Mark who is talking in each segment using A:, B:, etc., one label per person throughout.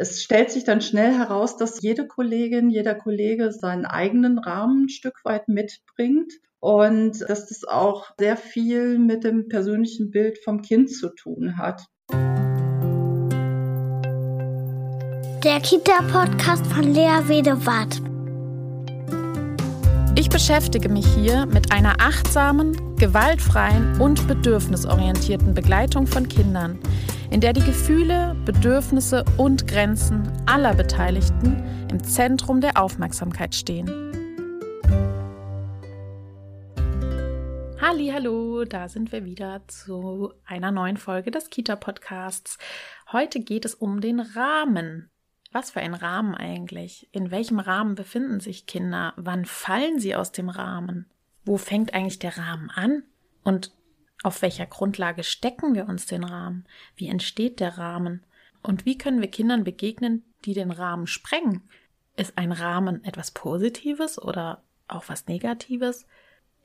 A: Es stellt sich dann schnell heraus, dass jede Kollegin, jeder Kollege seinen eigenen Rahmen ein Stück weit mitbringt und dass das auch sehr viel mit dem persönlichen Bild vom Kind zu tun hat.
B: Der Kita-Podcast von Lea Wedewart.
C: Ich beschäftige mich hier mit einer achtsamen, gewaltfreien und bedürfnisorientierten Begleitung von Kindern, in der die Gefühle, Bedürfnisse und Grenzen aller Beteiligten im Zentrum der Aufmerksamkeit stehen. Hallo, da sind wir wieder zu einer neuen Folge des Kita Podcasts. Heute geht es um den Rahmen, was für ein Rahmen eigentlich? In welchem Rahmen befinden sich Kinder? Wann fallen sie aus dem Rahmen? Wo fängt eigentlich der Rahmen an? Und auf welcher Grundlage stecken wir uns den Rahmen? Wie entsteht der Rahmen? Und wie können wir Kindern begegnen, die den Rahmen sprengen? Ist ein Rahmen etwas Positives oder auch was Negatives?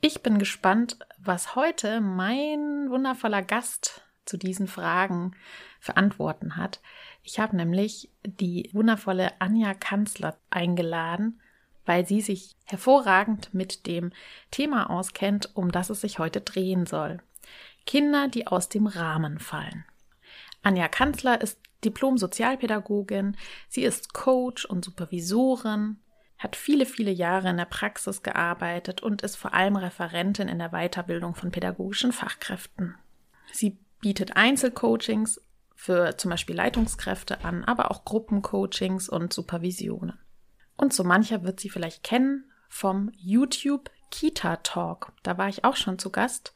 C: Ich bin gespannt, was heute mein wundervoller Gast zu diesen Fragen für Antworten hat. Ich habe nämlich die wundervolle Anja Kanzler eingeladen, weil sie sich hervorragend mit dem Thema auskennt, um das es sich heute drehen soll. Kinder, die aus dem Rahmen fallen. Anja Kanzler ist Diplom-Sozialpädagogin, sie ist Coach und Supervisorin, hat viele, viele Jahre in der Praxis gearbeitet und ist vor allem Referentin in der Weiterbildung von pädagogischen Fachkräften. Sie bietet Einzelcoachings für zum Beispiel Leitungskräfte an, aber auch Gruppencoachings und Supervisionen. Und so mancher wird sie vielleicht kennen vom YouTube Kita Talk. Da war ich auch schon zu Gast.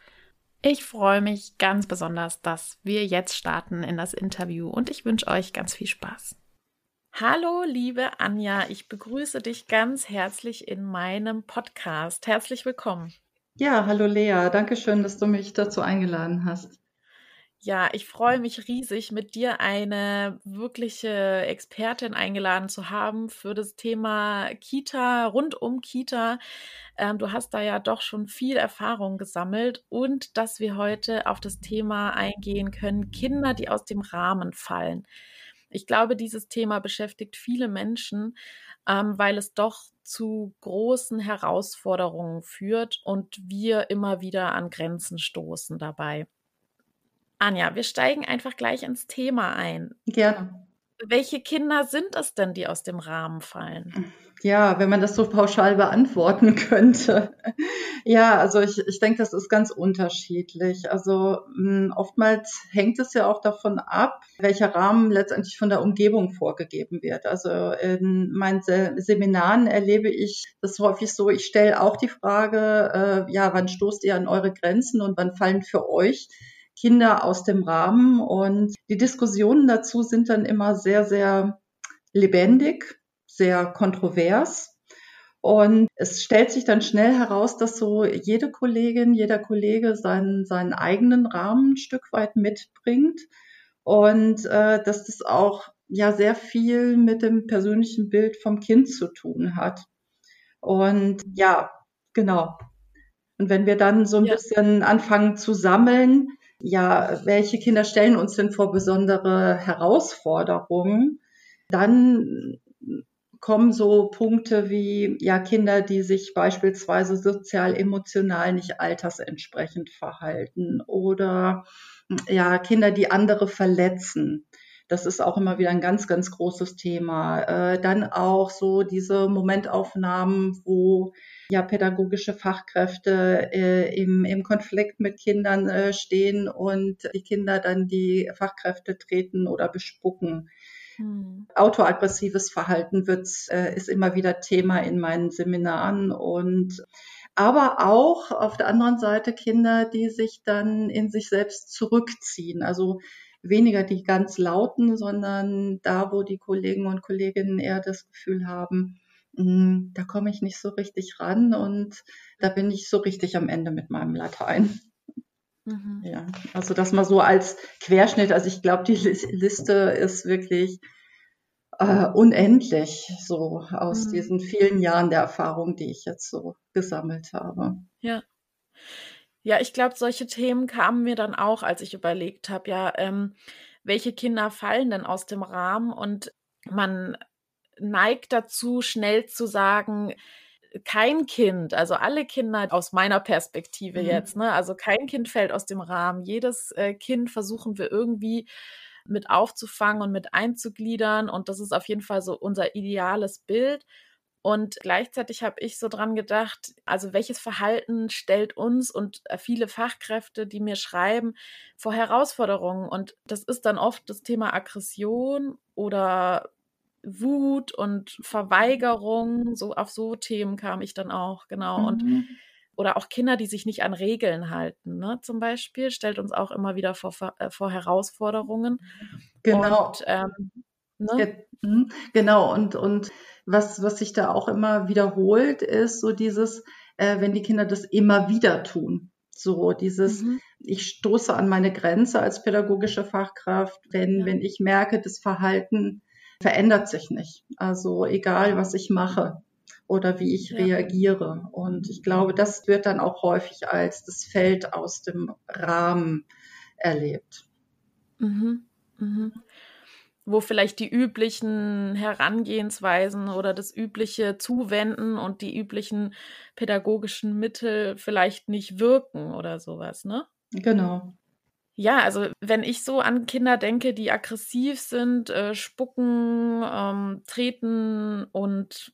C: Ich freue mich ganz besonders, dass wir jetzt starten in das Interview und ich wünsche euch ganz viel Spaß. Hallo, liebe Anja, ich begrüße dich ganz herzlich in meinem Podcast. Herzlich willkommen.
A: Ja, hallo Lea, danke schön, dass du mich dazu eingeladen hast.
C: Ja, ich freue mich riesig, mit dir eine wirkliche Expertin eingeladen zu haben für das Thema Kita, rund um Kita. Ähm, du hast da ja doch schon viel Erfahrung gesammelt und dass wir heute auf das Thema eingehen können, Kinder, die aus dem Rahmen fallen. Ich glaube, dieses Thema beschäftigt viele Menschen, ähm, weil es doch zu großen Herausforderungen führt und wir immer wieder an Grenzen stoßen dabei. Anja, wir steigen einfach gleich ins Thema ein.
A: Gerne.
C: Welche Kinder sind es denn, die aus dem Rahmen fallen?
A: Ja, wenn man das so pauschal beantworten könnte. Ja, also ich, ich denke, das ist ganz unterschiedlich. Also mh, hm, oftmals hängt es ja auch davon ab, welcher Rahmen letztendlich von der Umgebung vorgegeben wird. Also in meinen Se Seminaren erlebe ich das häufig so, ich stelle auch die Frage, äh, ja, wann stoßt ihr an eure Grenzen und wann fallen für euch Kinder aus dem Rahmen. Und die Diskussionen dazu sind dann immer sehr, sehr lebendig, sehr kontrovers. Und es stellt sich dann schnell heraus, dass so jede Kollegin, jeder Kollege seinen, seinen eigenen Rahmen ein Stück weit mitbringt und äh, dass das auch ja sehr viel mit dem persönlichen Bild vom Kind zu tun hat. Und ja, genau. Und wenn wir dann so ein ja. bisschen anfangen zu sammeln, ja, welche Kinder stellen uns denn vor besondere Herausforderungen? Dann kommen so Punkte wie ja Kinder, die sich beispielsweise sozial emotional nicht altersentsprechend verhalten oder ja Kinder, die andere verletzen. Das ist auch immer wieder ein ganz, ganz großes Thema. Äh, dann auch so diese Momentaufnahmen, wo ja pädagogische Fachkräfte äh, im, im Konflikt mit Kindern äh, stehen und die Kinder dann die Fachkräfte treten oder bespucken. Hm. Autoaggressives Verhalten wird, äh, ist immer wieder Thema in meinen Seminaren und aber auch auf der anderen Seite Kinder, die sich dann in sich selbst zurückziehen. Also weniger die ganz lauten, sondern da, wo die Kollegen und Kolleginnen eher das Gefühl haben, hm, da komme ich nicht so richtig ran und da bin ich so richtig am Ende mit meinem Latein. Mhm. Ja, also das mal so als Querschnitt. Also ich glaube, die Liste ist wirklich äh, unendlich so aus mhm. diesen vielen Jahren der Erfahrung, die ich jetzt so gesammelt habe.
C: Ja. Ja, ich glaube, solche Themen kamen mir dann auch, als ich überlegt habe, ja, ähm, welche Kinder fallen denn aus dem Rahmen und man neigt dazu, schnell zu sagen, kein Kind, also alle Kinder aus meiner Perspektive mhm. jetzt, ne, also kein Kind fällt aus dem Rahmen. Jedes äh, Kind versuchen wir irgendwie mit aufzufangen und mit einzugliedern. Und das ist auf jeden Fall so unser ideales Bild. Und gleichzeitig habe ich so dran gedacht, also welches Verhalten stellt uns und äh, viele Fachkräfte, die mir schreiben, vor Herausforderungen. Und das ist dann oft das Thema Aggression oder Wut und Verweigerung. So auf so Themen kam ich dann auch, genau. Mhm. Und oder auch Kinder, die sich nicht an Regeln halten, ne, zum Beispiel, stellt uns auch immer wieder vor, äh, vor Herausforderungen.
A: Genau. Und, ähm, ne? Mhm, genau, und, und was, was sich da auch immer wiederholt, ist so dieses, äh, wenn die Kinder das immer wieder tun. So dieses, mhm. ich stoße an meine Grenze als pädagogische Fachkraft, wenn, ja. wenn ich merke, das Verhalten verändert sich nicht. Also egal, was ich mache oder wie ich ja. reagiere. Und ich glaube, das wird dann auch häufig als das Feld aus dem Rahmen erlebt.
C: Mhm. Mhm. Wo vielleicht die üblichen Herangehensweisen oder das übliche Zuwenden und die üblichen pädagogischen Mittel vielleicht nicht wirken oder sowas, ne?
A: Genau.
C: Ja, also wenn ich so an Kinder denke, die aggressiv sind, äh, spucken, ähm, treten und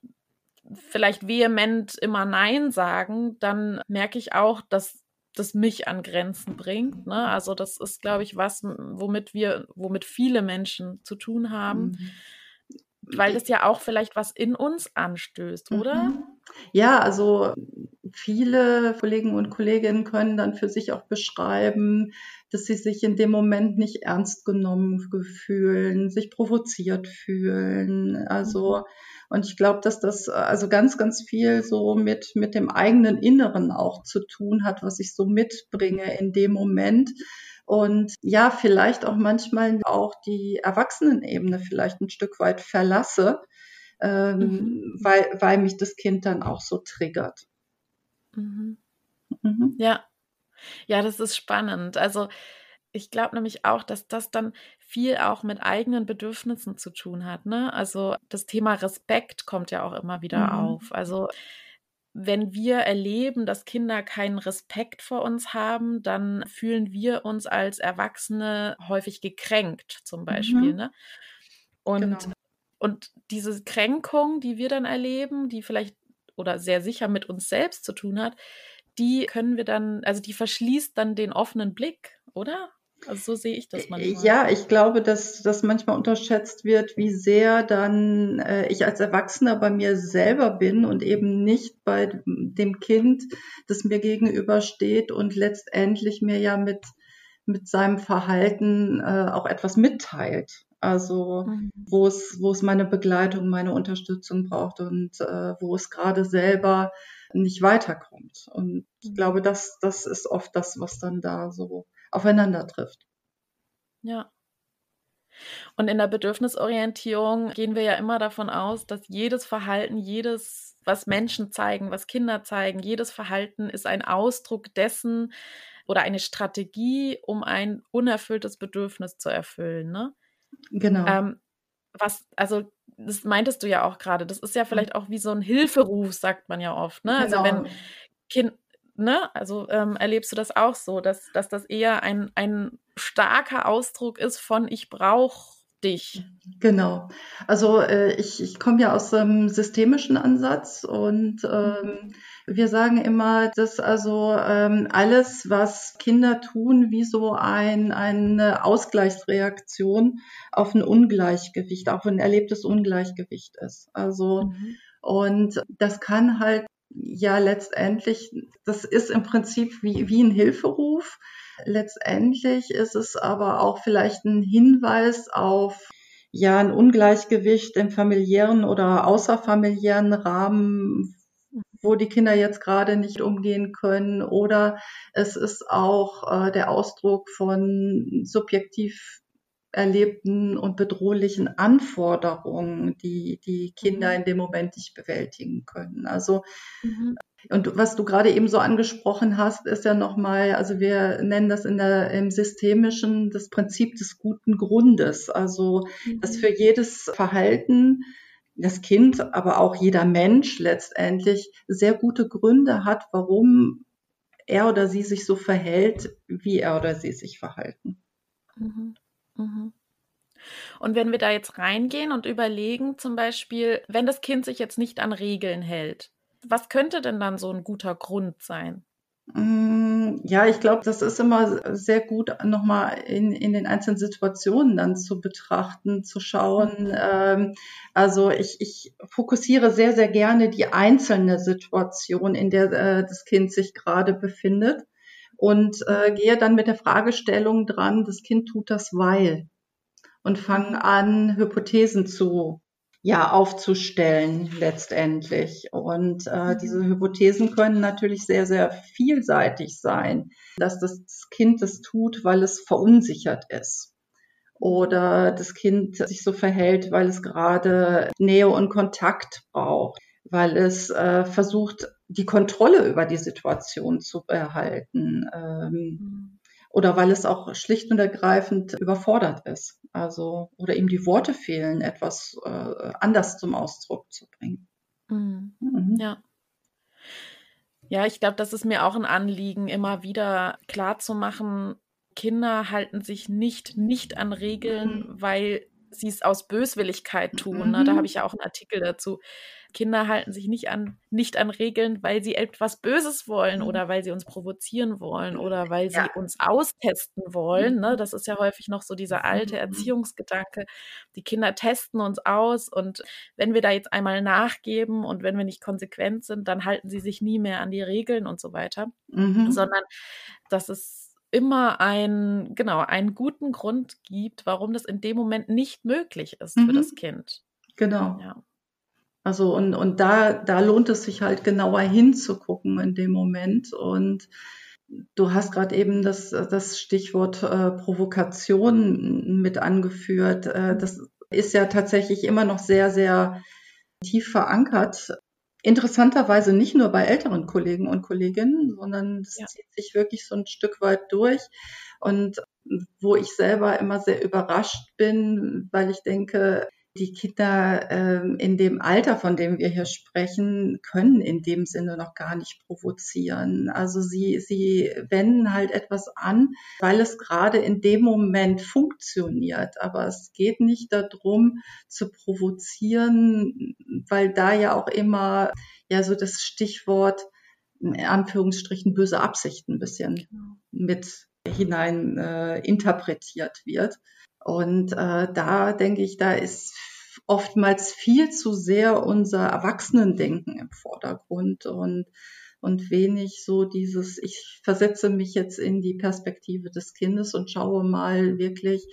C: vielleicht vehement immer Nein sagen, dann merke ich auch, dass das mich an Grenzen bringt. Ne? Also das ist, glaube ich, was, womit wir, womit viele Menschen zu tun haben. Mhm. Weil das ja auch vielleicht was in uns anstößt, oder? Mhm.
A: Ja, also viele Kollegen und Kolleginnen können dann für sich auch beschreiben, dass sie sich in dem Moment nicht ernst genommen fühlen, sich provoziert fühlen. Also, mhm. Und ich glaube, dass das also ganz, ganz viel so mit, mit dem eigenen Inneren auch zu tun hat, was ich so mitbringe in dem Moment. Und ja, vielleicht auch manchmal auch die Erwachsenenebene vielleicht ein Stück weit verlasse, ähm, mhm. weil, weil mich das Kind dann auch so triggert.
C: Mhm. Mhm. Ja. Ja, das ist spannend. Also ich glaube nämlich auch, dass das dann viel auch mit eigenen Bedürfnissen zu tun hat. Ne? Also das Thema Respekt kommt ja auch immer wieder mhm. auf. Also wenn wir erleben, dass Kinder keinen Respekt vor uns haben, dann fühlen wir uns als Erwachsene häufig gekränkt, zum Beispiel. Mhm. Ne? Und, genau. und diese Kränkung, die wir dann erleben, die vielleicht oder sehr sicher mit uns selbst zu tun hat, die können wir dann, also die verschließt dann den offenen Blick, oder? Also so sehe ich das manchmal.
A: Ja, ich glaube, dass das manchmal unterschätzt wird, wie sehr dann äh, ich als Erwachsener bei mir selber bin und eben nicht bei dem Kind, das mir gegenübersteht und letztendlich mir ja mit mit seinem Verhalten äh, auch etwas mitteilt. Also mhm. wo es wo es meine Begleitung, meine Unterstützung braucht und äh, wo es gerade selber nicht weiterkommt. Und ich mhm. glaube, das das ist oft das, was dann da so aufeinander trifft.
C: Ja. Und in der Bedürfnisorientierung gehen wir ja immer davon aus, dass jedes Verhalten, jedes, was Menschen zeigen, was Kinder zeigen, jedes Verhalten ist ein Ausdruck dessen oder eine Strategie, um ein unerfülltes Bedürfnis zu erfüllen. Ne?
A: Genau. Ähm,
C: was, also das meintest du ja auch gerade, das ist ja vielleicht auch wie so ein Hilferuf, sagt man ja oft. Ne? Also genau. wenn kind, ne, also ähm, erlebst du das auch so, dass, dass das eher ein, ein starker Ausdruck ist von ich brauche dich.
A: Genau. Also äh, ich, ich komme ja aus einem systemischen Ansatz und ähm, wir sagen immer, dass also ähm, alles, was Kinder tun, wie so ein, eine Ausgleichsreaktion auf ein Ungleichgewicht, auch ein erlebtes Ungleichgewicht ist. Also mhm. und das kann halt ja letztendlich, das ist im Prinzip wie, wie ein Hilferuf. Letztendlich ist es aber auch vielleicht ein Hinweis auf ja ein Ungleichgewicht im familiären oder außerfamiliären Rahmen, wo die Kinder jetzt gerade nicht umgehen können. Oder es ist auch äh, der Ausdruck von subjektiv erlebten und bedrohlichen Anforderungen, die die Kinder mhm. in dem Moment nicht bewältigen können. Also mhm. Und was du gerade eben so angesprochen hast, ist ja nochmal, also wir nennen das in der, im Systemischen das Prinzip des guten Grundes. Also, mhm. dass für jedes Verhalten das Kind, aber auch jeder Mensch letztendlich sehr gute Gründe hat, warum er oder sie sich so verhält, wie er oder sie sich verhalten. Mhm.
C: Mhm. Und wenn wir da jetzt reingehen und überlegen, zum Beispiel, wenn das Kind sich jetzt nicht an Regeln hält, was könnte denn dann so ein guter Grund sein?
A: Mm, ja, ich glaube, das ist immer sehr gut, nochmal in, in den einzelnen Situationen dann zu betrachten, zu schauen. Mhm. Ähm, also ich, ich fokussiere sehr, sehr gerne die einzelne Situation, in der äh, das Kind sich gerade befindet und äh, gehe dann mit der Fragestellung dran, das Kind tut das weil und fange an, Hypothesen zu ja aufzustellen letztendlich. Und äh, mhm. diese Hypothesen können natürlich sehr, sehr vielseitig sein, dass das Kind das tut, weil es verunsichert ist. Oder das Kind sich so verhält, weil es gerade Nähe und Kontakt braucht, weil es äh, versucht, die Kontrolle über die Situation zu behalten. Ähm, mhm oder weil es auch schlicht und ergreifend überfordert ist. Also, oder ihm die Worte fehlen, etwas äh, anders zum Ausdruck zu bringen.
C: Mhm. Mhm. Ja. Ja, ich glaube, das ist mir auch ein Anliegen, immer wieder klar zu machen, Kinder halten sich nicht nicht an Regeln, mhm. weil sie es aus Böswilligkeit tun. Ne? Da mhm. habe ich ja auch einen Artikel dazu. Kinder halten sich nicht an, nicht an Regeln, weil sie etwas Böses wollen mhm. oder weil sie uns provozieren wollen oder weil sie ja. uns austesten wollen. Ne? Mhm. Das ist ja häufig noch so dieser alte Erziehungsgedanke. Die Kinder testen uns aus und wenn wir da jetzt einmal nachgeben und wenn wir nicht konsequent sind, dann halten sie sich nie mehr an die Regeln und so weiter, mhm. sondern das ist immer ein, genau, einen guten Grund gibt, warum das in dem Moment nicht möglich ist mhm. für das Kind.
A: Genau. Ja. Also und, und da, da lohnt es sich halt genauer hinzugucken in dem Moment. Und du hast gerade eben das, das Stichwort äh, Provokation mit angeführt. Äh, das ist ja tatsächlich immer noch sehr, sehr tief verankert Interessanterweise nicht nur bei älteren Kollegen und Kolleginnen, sondern es ja. zieht sich wirklich so ein Stück weit durch. Und wo ich selber immer sehr überrascht bin, weil ich denke, die Kinder ähm, in dem Alter, von dem wir hier sprechen, können in dem Sinne noch gar nicht provozieren. Also sie, sie wenden halt etwas an, weil es gerade in dem Moment funktioniert. Aber es geht nicht darum zu provozieren, weil da ja auch immer ja so das Stichwort in Anführungsstrichen böse Absichten ein bisschen genau. mit hinein äh, interpretiert wird. Und äh, da denke ich, da ist oftmals viel zu sehr unser Erwachsenendenken im Vordergrund und, und wenig so dieses, ich versetze mich jetzt in die Perspektive des Kindes und schaue mal wirklich,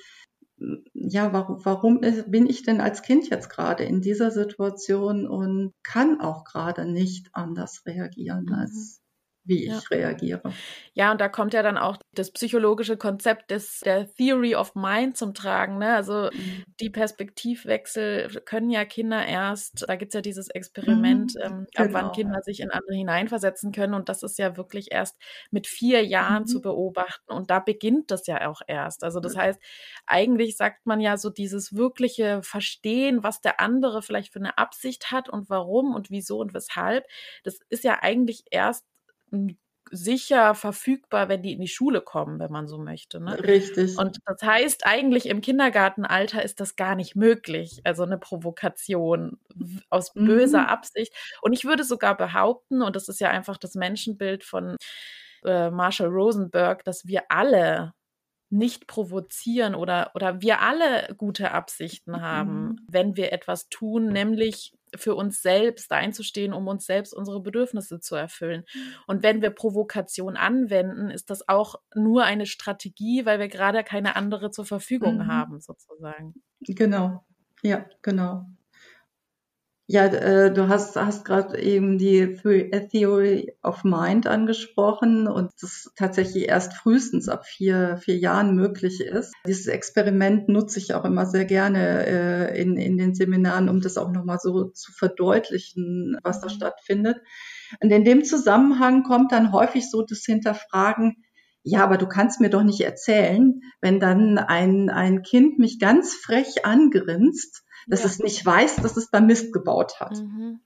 A: ja, warum, warum bin ich denn als Kind jetzt gerade in dieser Situation und kann auch gerade nicht anders reagieren mhm. als wie ich ja. reagiere.
C: Ja, und da kommt ja dann auch das psychologische Konzept des, der Theory of Mind zum Tragen. Ne? Also mhm. die Perspektivwechsel können ja Kinder erst, da gibt es ja dieses Experiment, mhm. ähm, genau. ab wann genau. Kinder sich in andere hineinversetzen können. Und das ist ja wirklich erst mit vier Jahren mhm. zu beobachten. Und da beginnt das ja auch erst. Also das heißt, eigentlich sagt man ja so dieses wirkliche Verstehen, was der andere vielleicht für eine Absicht hat und warum und wieso und weshalb. Das ist ja eigentlich erst sicher verfügbar, wenn die in die Schule kommen, wenn man so möchte. Ne?
A: Richtig.
C: Und das heißt, eigentlich im Kindergartenalter ist das gar nicht möglich, also eine Provokation aus mhm. böser Absicht. Und ich würde sogar behaupten, und das ist ja einfach das Menschenbild von äh, Marshall Rosenberg, dass wir alle nicht provozieren oder, oder wir alle gute Absichten haben, mhm. wenn wir etwas tun, nämlich für uns selbst einzustehen, um uns selbst unsere Bedürfnisse zu erfüllen. Mhm. Und wenn wir Provokation anwenden, ist das auch nur eine Strategie, weil wir gerade keine andere zur Verfügung mhm. haben, sozusagen.
A: Genau, ja, genau. Ja, äh, du hast, hast gerade eben die Theory of Mind angesprochen und das tatsächlich erst frühestens ab vier, vier Jahren möglich ist. Dieses Experiment nutze ich auch immer sehr gerne äh, in, in den Seminaren, um das auch nochmal so zu verdeutlichen, was da stattfindet. Und in dem Zusammenhang kommt dann häufig so das Hinterfragen, ja, aber du kannst mir doch nicht erzählen, wenn dann ein, ein Kind mich ganz frech angrinst, dass ja. es nicht weiß, dass es da Mist gebaut hat. Mhm.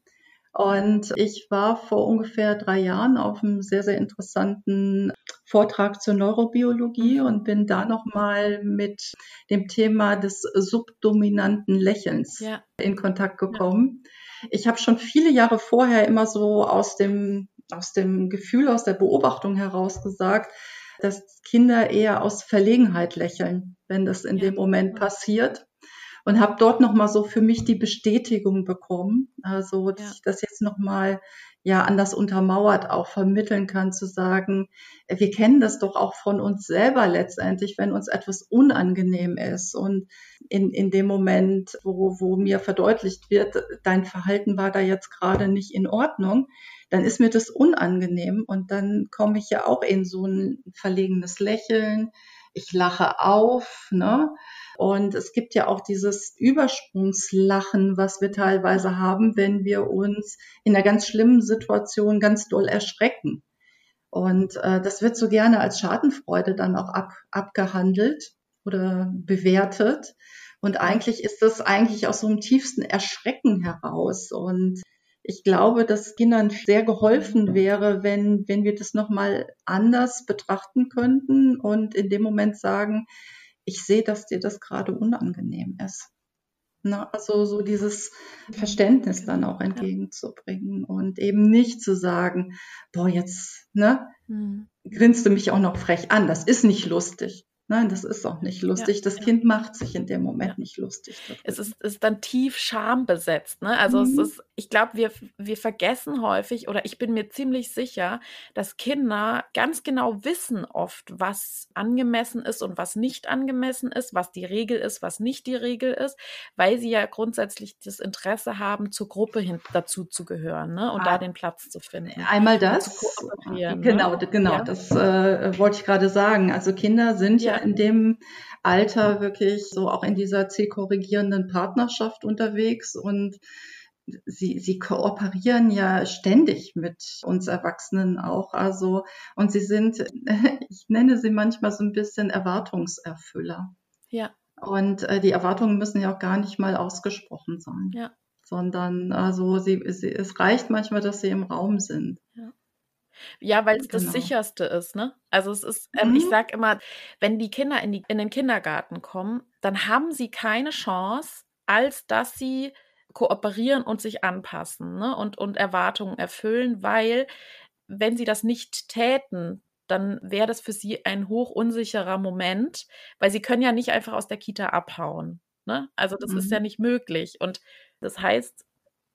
A: Und ich war vor ungefähr drei Jahren auf einem sehr, sehr interessanten Vortrag zur Neurobiologie mhm. und bin da nochmal mit dem Thema des subdominanten Lächelns ja. in Kontakt gekommen. Ja. Ich habe schon viele Jahre vorher immer so aus dem, aus dem Gefühl, aus der Beobachtung heraus gesagt, dass Kinder eher aus Verlegenheit lächeln, wenn das in ja. dem Moment passiert und habe dort noch mal so für mich die Bestätigung bekommen, also dass ja. ich das jetzt noch mal ja anders untermauert auch vermitteln kann, zu sagen, wir kennen das doch auch von uns selber letztendlich, wenn uns etwas unangenehm ist und in, in dem Moment, wo, wo mir verdeutlicht wird, dein Verhalten war da jetzt gerade nicht in Ordnung, dann ist mir das unangenehm und dann komme ich ja auch in so ein verlegenes Lächeln, ich lache auf, ne? Und es gibt ja auch dieses Übersprungslachen, was wir teilweise haben, wenn wir uns in einer ganz schlimmen Situation ganz doll erschrecken. Und äh, das wird so gerne als Schadenfreude dann auch ab, abgehandelt oder bewertet. Und eigentlich ist das eigentlich aus so einem tiefsten Erschrecken heraus. Und ich glaube, dass Kindern sehr geholfen wäre, wenn, wenn wir das nochmal anders betrachten könnten und in dem Moment sagen, ich sehe, dass dir das gerade unangenehm ist. Na, also so dieses Verständnis dann auch entgegenzubringen und eben nicht zu sagen, boah, jetzt, ne, mhm. grinst du mich auch noch frech an, das ist nicht lustig. Nein, das ist auch nicht lustig. Ja, das ja. Kind macht sich in dem Moment ja. nicht lustig.
C: Es ist, ist dann tief schambesetzt. Ne? Also mhm. es ist, ich glaube, wir, wir vergessen häufig oder ich bin mir ziemlich sicher, dass Kinder ganz genau wissen oft, was angemessen ist und was nicht angemessen ist, was die Regel ist, was nicht die Regel ist, weil sie ja grundsätzlich das Interesse haben, zur Gruppe hin, dazu zu gehören ne? und ah. da den Platz zu finden.
A: Einmal das. Genau, ne? genau. Das äh, wollte ich gerade sagen. Also Kinder sind ja in dem Alter wirklich so auch in dieser zielkorrigierenden Partnerschaft unterwegs und sie, sie kooperieren ja ständig mit uns Erwachsenen auch. Also, und sie sind, ich nenne sie manchmal so ein bisschen Erwartungserfüller.
C: Ja.
A: Und äh, die Erwartungen müssen ja auch gar nicht mal ausgesprochen sein.
C: Ja.
A: Sondern also sie, sie, es reicht manchmal, dass sie im Raum sind.
C: Ja. Ja, weil es genau. das sicherste ist, ne? Also es ist, ähm, mhm. ich sag immer, wenn die Kinder in, die, in den Kindergarten kommen, dann haben sie keine Chance, als dass sie kooperieren und sich anpassen ne? und, und Erwartungen erfüllen, weil wenn sie das nicht täten, dann wäre das für sie ein hoch unsicherer Moment, weil sie können ja nicht einfach aus der Kita abhauen. Ne? Also das mhm. ist ja mhm. nicht möglich. Und das heißt,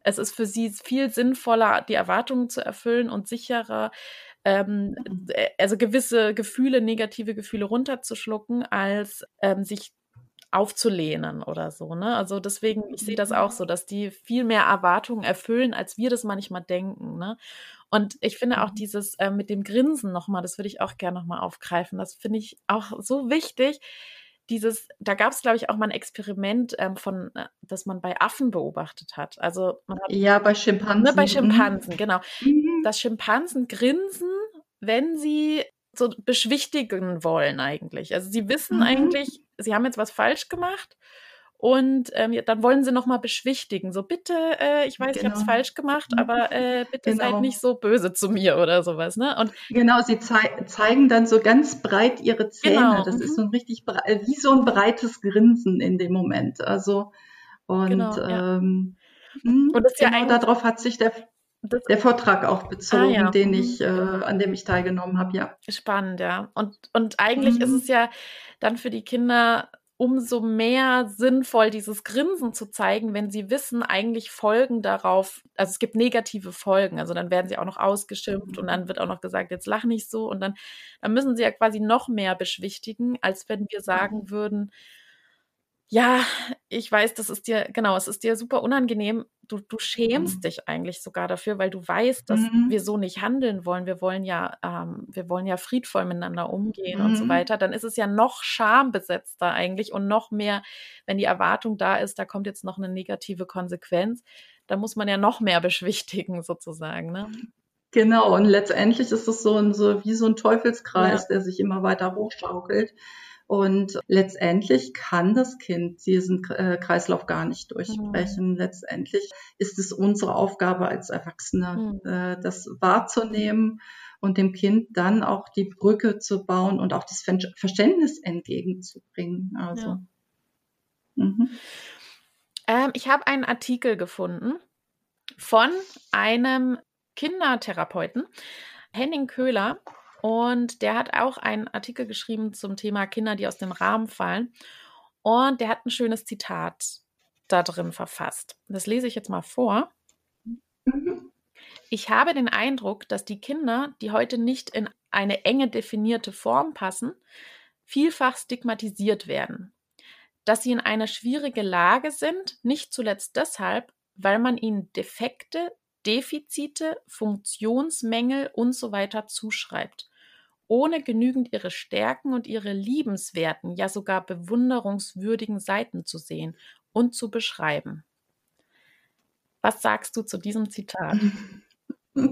C: es ist für sie viel sinnvoller, die Erwartungen zu erfüllen und sicherer, ähm, mhm. äh, also gewisse Gefühle, negative Gefühle runterzuschlucken, als ähm, sich aufzulehnen oder so. Ne? Also deswegen, ich sehe das auch so, dass die viel mehr Erwartungen erfüllen, als wir das manchmal denken. Ne? Und ich finde auch mhm. dieses äh, mit dem Grinsen nochmal, das würde ich auch gerne nochmal aufgreifen. Das finde ich auch so wichtig dieses, da gab es, glaube ich, auch mal ein Experiment ähm, von, äh, das man bei Affen beobachtet hat. Also man hat,
A: ja, bei Schimpansen. Ne,
C: bei mhm. Schimpansen, mhm. genau. Dass Schimpansen grinsen, wenn sie so beschwichtigen wollen eigentlich. Also sie wissen mhm. eigentlich, sie haben jetzt was falsch gemacht und ähm, dann wollen sie nochmal beschwichtigen. So, bitte, äh, ich weiß, genau. ich habe es falsch gemacht, aber äh, bitte genau. seid nicht so böse zu mir oder sowas. Ne? Und
A: genau, sie zei zeigen dann so ganz breit ihre Zähne. Genau. Das mhm. ist so ein richtig, wie so ein breites Grinsen in dem Moment. Also, und, genau, ja. ähm, hm, und das genau ja darauf hat sich der der Vortrag auch bezogen, ah, ja. den ich, mhm. äh, an dem ich teilgenommen habe, ja.
C: Spannend, ja. Und, und eigentlich mhm. ist es ja dann für die Kinder umso mehr sinnvoll, dieses Grinsen zu zeigen, wenn sie wissen, eigentlich Folgen darauf, also es gibt negative Folgen, also dann werden sie auch noch ausgeschimpft und dann wird auch noch gesagt, jetzt lach nicht so. Und dann, dann müssen sie ja quasi noch mehr beschwichtigen, als wenn wir sagen würden, ja, ich weiß, das ist dir, genau, es ist dir super unangenehm. Du, du schämst mhm. dich eigentlich sogar dafür, weil du weißt, dass mhm. wir so nicht handeln wollen. Wir wollen ja, ähm, wir wollen ja friedvoll miteinander umgehen mhm. und so mhm. weiter. Dann ist es ja noch schambesetzter eigentlich und noch mehr, wenn die Erwartung da ist, da kommt jetzt noch eine negative Konsequenz, da muss man ja noch mehr beschwichtigen sozusagen. Ne?
A: Genau, und letztendlich ist es so, ein, so wie so ein Teufelskreis, ja. der sich immer weiter hochschaukelt. Und letztendlich kann das Kind diesen äh, Kreislauf gar nicht durchbrechen. Mhm. Letztendlich ist es unsere Aufgabe als Erwachsene, mhm. Äh, das wahrzunehmen und dem Kind dann auch die Brücke zu bauen und auch das Verständnis entgegenzubringen. Also. Ja.
C: Mhm. Ähm, ich habe einen Artikel gefunden von einem Kindertherapeuten, Henning Köhler, und der hat auch einen Artikel geschrieben zum Thema Kinder, die aus dem Rahmen fallen. Und der hat ein schönes Zitat da drin verfasst. Das lese ich jetzt mal vor. Mhm. Ich habe den Eindruck, dass die Kinder, die heute nicht in eine enge definierte Form passen, vielfach stigmatisiert werden. Dass sie in einer schwierige Lage sind, nicht zuletzt deshalb, weil man ihnen Defekte, Defizite, Funktionsmängel und so weiter zuschreibt ohne genügend ihre Stärken und ihre liebenswerten, ja sogar bewunderungswürdigen Seiten zu sehen und zu beschreiben. Was sagst du zu diesem Zitat?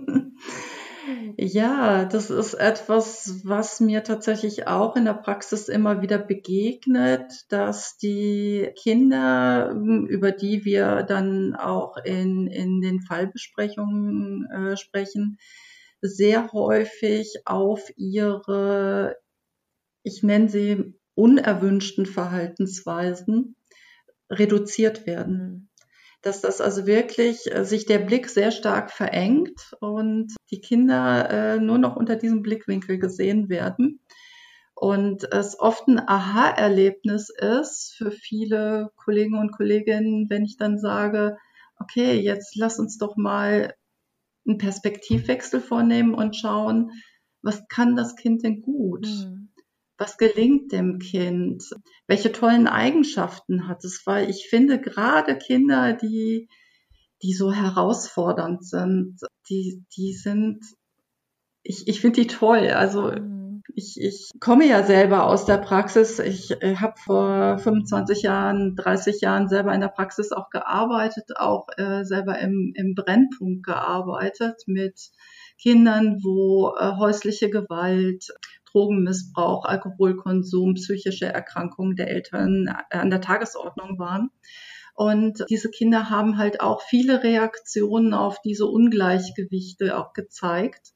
A: Ja, das ist etwas, was mir tatsächlich auch in der Praxis immer wieder begegnet, dass die Kinder, über die wir dann auch in, in den Fallbesprechungen äh, sprechen, sehr häufig auf ihre, ich nenne sie unerwünschten Verhaltensweisen reduziert werden. Mhm. Dass das also wirklich äh, sich der Blick sehr stark verengt und die Kinder äh, nur noch unter diesem Blickwinkel gesehen werden. Und es oft ein Aha-Erlebnis ist für viele Kollegen und Kolleginnen, wenn ich dann sage, okay, jetzt lass uns doch mal einen Perspektivwechsel vornehmen und schauen, was kann das Kind denn gut? Mhm. Was gelingt dem Kind? Welche tollen Eigenschaften hat es? Weil ich finde, gerade Kinder, die, die so herausfordernd sind, die, die sind, ich, ich finde die toll. Also mhm ich, ich komme ja selber aus der Praxis. Ich äh, habe vor 25 Jahren, 30 Jahren selber in der Praxis auch gearbeitet, auch äh, selber im, im Brennpunkt gearbeitet mit Kindern, wo äh, häusliche Gewalt, Drogenmissbrauch, Alkoholkonsum, psychische Erkrankungen der Eltern äh, an der Tagesordnung waren. Und diese Kinder haben halt auch viele Reaktionen auf diese Ungleichgewichte auch gezeigt.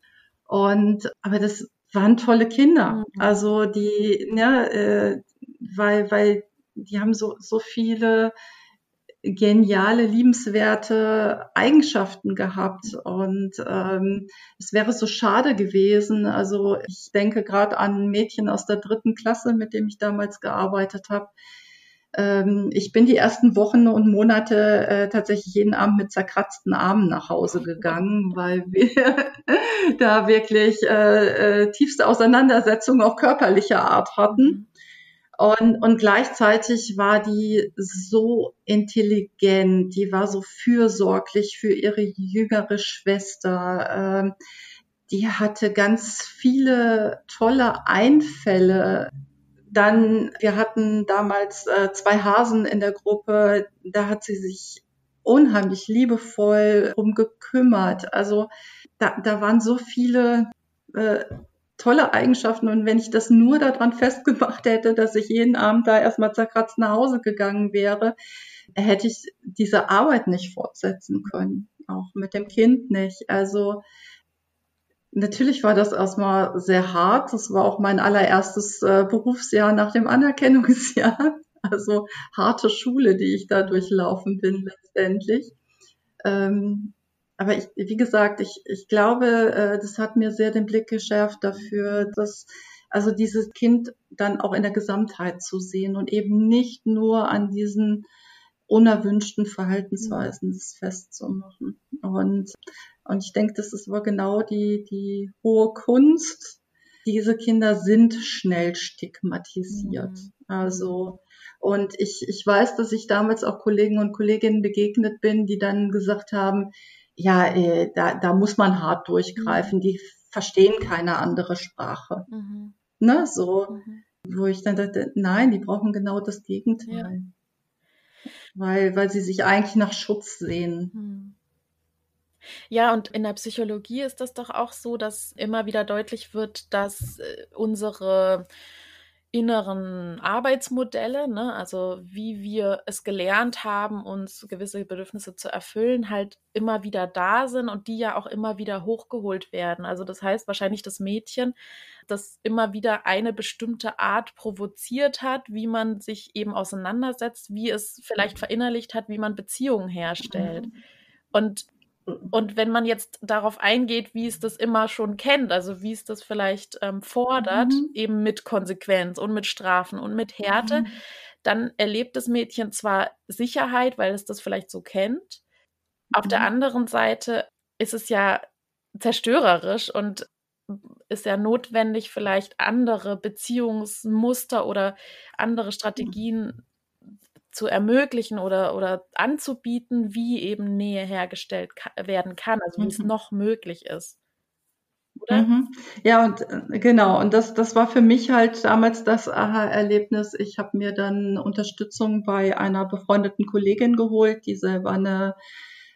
A: Und aber das waren tolle Kinder. Mhm. Also die, ja, äh, weil, weil die haben so, so viele geniale, liebenswerte Eigenschaften gehabt. Und ähm, es wäre so schade gewesen. Also ich denke gerade an ein Mädchen aus der dritten Klasse, mit dem ich damals gearbeitet habe, ähm, ich bin die ersten Wochen und Monate äh, tatsächlich jeden Abend mit zerkratzten Armen nach Hause gegangen, weil wir da wirklich äh, äh, tiefste Auseinandersetzungen auch körperlicher Art hatten. Und, und gleichzeitig war die so intelligent, die war so fürsorglich für ihre jüngere Schwester. Ähm, die hatte ganz viele tolle Einfälle dann, wir hatten damals äh, zwei Hasen in der Gruppe, da hat sie sich unheimlich liebevoll um gekümmert. Also da, da waren so viele äh, tolle Eigenschaften und wenn ich das nur daran festgemacht hätte, dass ich jeden Abend da erstmal zerkratzt nach Hause gegangen wäre, hätte ich diese Arbeit nicht fortsetzen können, auch mit dem Kind nicht. Also Natürlich war das erstmal sehr hart. Das war auch mein allererstes äh, Berufsjahr nach dem Anerkennungsjahr. Also harte Schule, die ich da durchlaufen bin letztendlich. Ähm, aber ich, wie gesagt, ich, ich glaube, äh, das hat mir sehr den Blick geschärft dafür, dass also dieses Kind dann auch in der Gesamtheit zu sehen und eben nicht nur an diesen unerwünschten Verhaltensweisen festzumachen. Und und ich denke, das ist aber genau die, die hohe Kunst. Diese Kinder sind schnell stigmatisiert. Mhm. Also, Und ich, ich weiß, dass ich damals auch Kollegen und Kolleginnen begegnet bin, die dann gesagt haben, ja, äh, da, da muss man hart durchgreifen, die verstehen keine andere Sprache. Mhm. Ne, so, mhm. wo ich dann dachte, nein, die brauchen genau das Gegenteil. Ja. Weil, weil sie sich eigentlich nach Schutz sehen. Mhm.
C: Ja, und in der Psychologie ist das doch auch so, dass immer wieder deutlich wird, dass äh, unsere inneren Arbeitsmodelle, ne, also wie wir es gelernt haben, uns gewisse Bedürfnisse zu erfüllen, halt immer wieder da sind und die ja auch immer wieder hochgeholt werden. Also das heißt wahrscheinlich das Mädchen, das immer wieder eine bestimmte Art provoziert hat, wie man sich eben auseinandersetzt, wie es vielleicht verinnerlicht hat, wie man Beziehungen herstellt. Mhm. Und und wenn man jetzt darauf eingeht, wie es das immer schon kennt, also wie es das vielleicht ähm, fordert, mhm. eben mit Konsequenz und mit Strafen und mit Härte, mhm. dann erlebt das Mädchen zwar Sicherheit, weil es das vielleicht so kennt. Auf der mhm. anderen Seite ist es ja zerstörerisch und ist ja notwendig, vielleicht andere Beziehungsmuster oder andere mhm. Strategien zu ermöglichen oder, oder anzubieten, wie eben Nähe hergestellt werden kann, also wie es mhm. noch möglich ist.
A: Oder? Mhm. Ja, und äh, genau, und das, das war für mich halt damals das Aha-Erlebnis. Ich habe mir dann Unterstützung bei einer befreundeten Kollegin geholt, die selber eine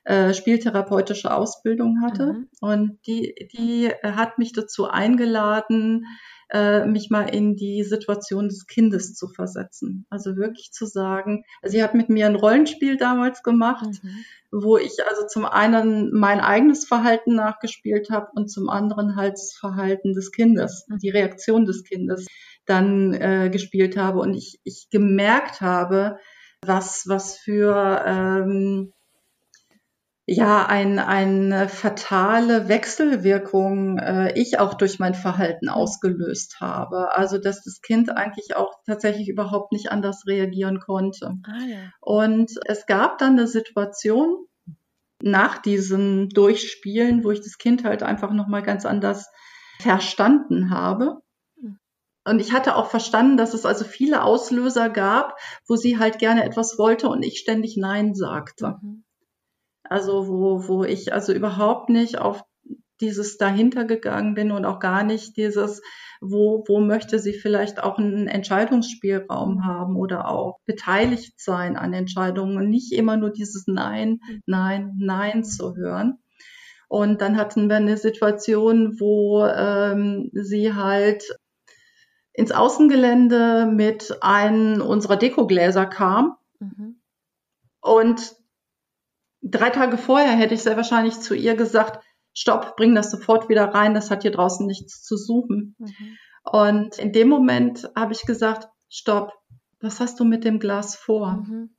A: äh, spieltherapeutische Ausbildung hatte. Mhm. Und die, die hat mich dazu eingeladen, äh, mich mal in die Situation des Kindes zu versetzen. Also wirklich zu sagen, also sie hat mit mir ein Rollenspiel damals gemacht, mhm. wo ich also zum einen mein eigenes Verhalten nachgespielt habe und zum anderen halt das Verhalten des Kindes, mhm. die Reaktion des Kindes dann äh, gespielt habe und ich, ich gemerkt habe, was, was für ähm, ja ein, eine fatale Wechselwirkung äh, ich auch durch mein Verhalten ausgelöst habe. Also dass das Kind eigentlich auch tatsächlich überhaupt nicht anders reagieren konnte. Ah, ja. Und es gab dann eine Situation nach diesem Durchspielen, wo ich das Kind halt einfach nochmal ganz anders verstanden habe. Und ich hatte auch verstanden, dass es also viele Auslöser gab, wo sie halt gerne etwas wollte und ich ständig Nein sagte. Mhm. Also wo, wo ich also überhaupt nicht auf dieses dahinter gegangen bin und auch gar nicht dieses, wo, wo möchte sie vielleicht auch einen Entscheidungsspielraum haben oder auch beteiligt sein an Entscheidungen und nicht immer nur dieses Nein, Nein, Nein zu hören. Und dann hatten wir eine Situation, wo ähm, sie halt ins Außengelände mit einem unserer Dekogläser kam. Mhm. Und drei Tage vorher hätte ich sehr wahrscheinlich zu ihr gesagt, stopp, bring das sofort wieder rein, das hat hier draußen nichts zu suchen. Mhm. Und in dem Moment habe ich gesagt, stopp, was hast du mit dem Glas vor? Mhm.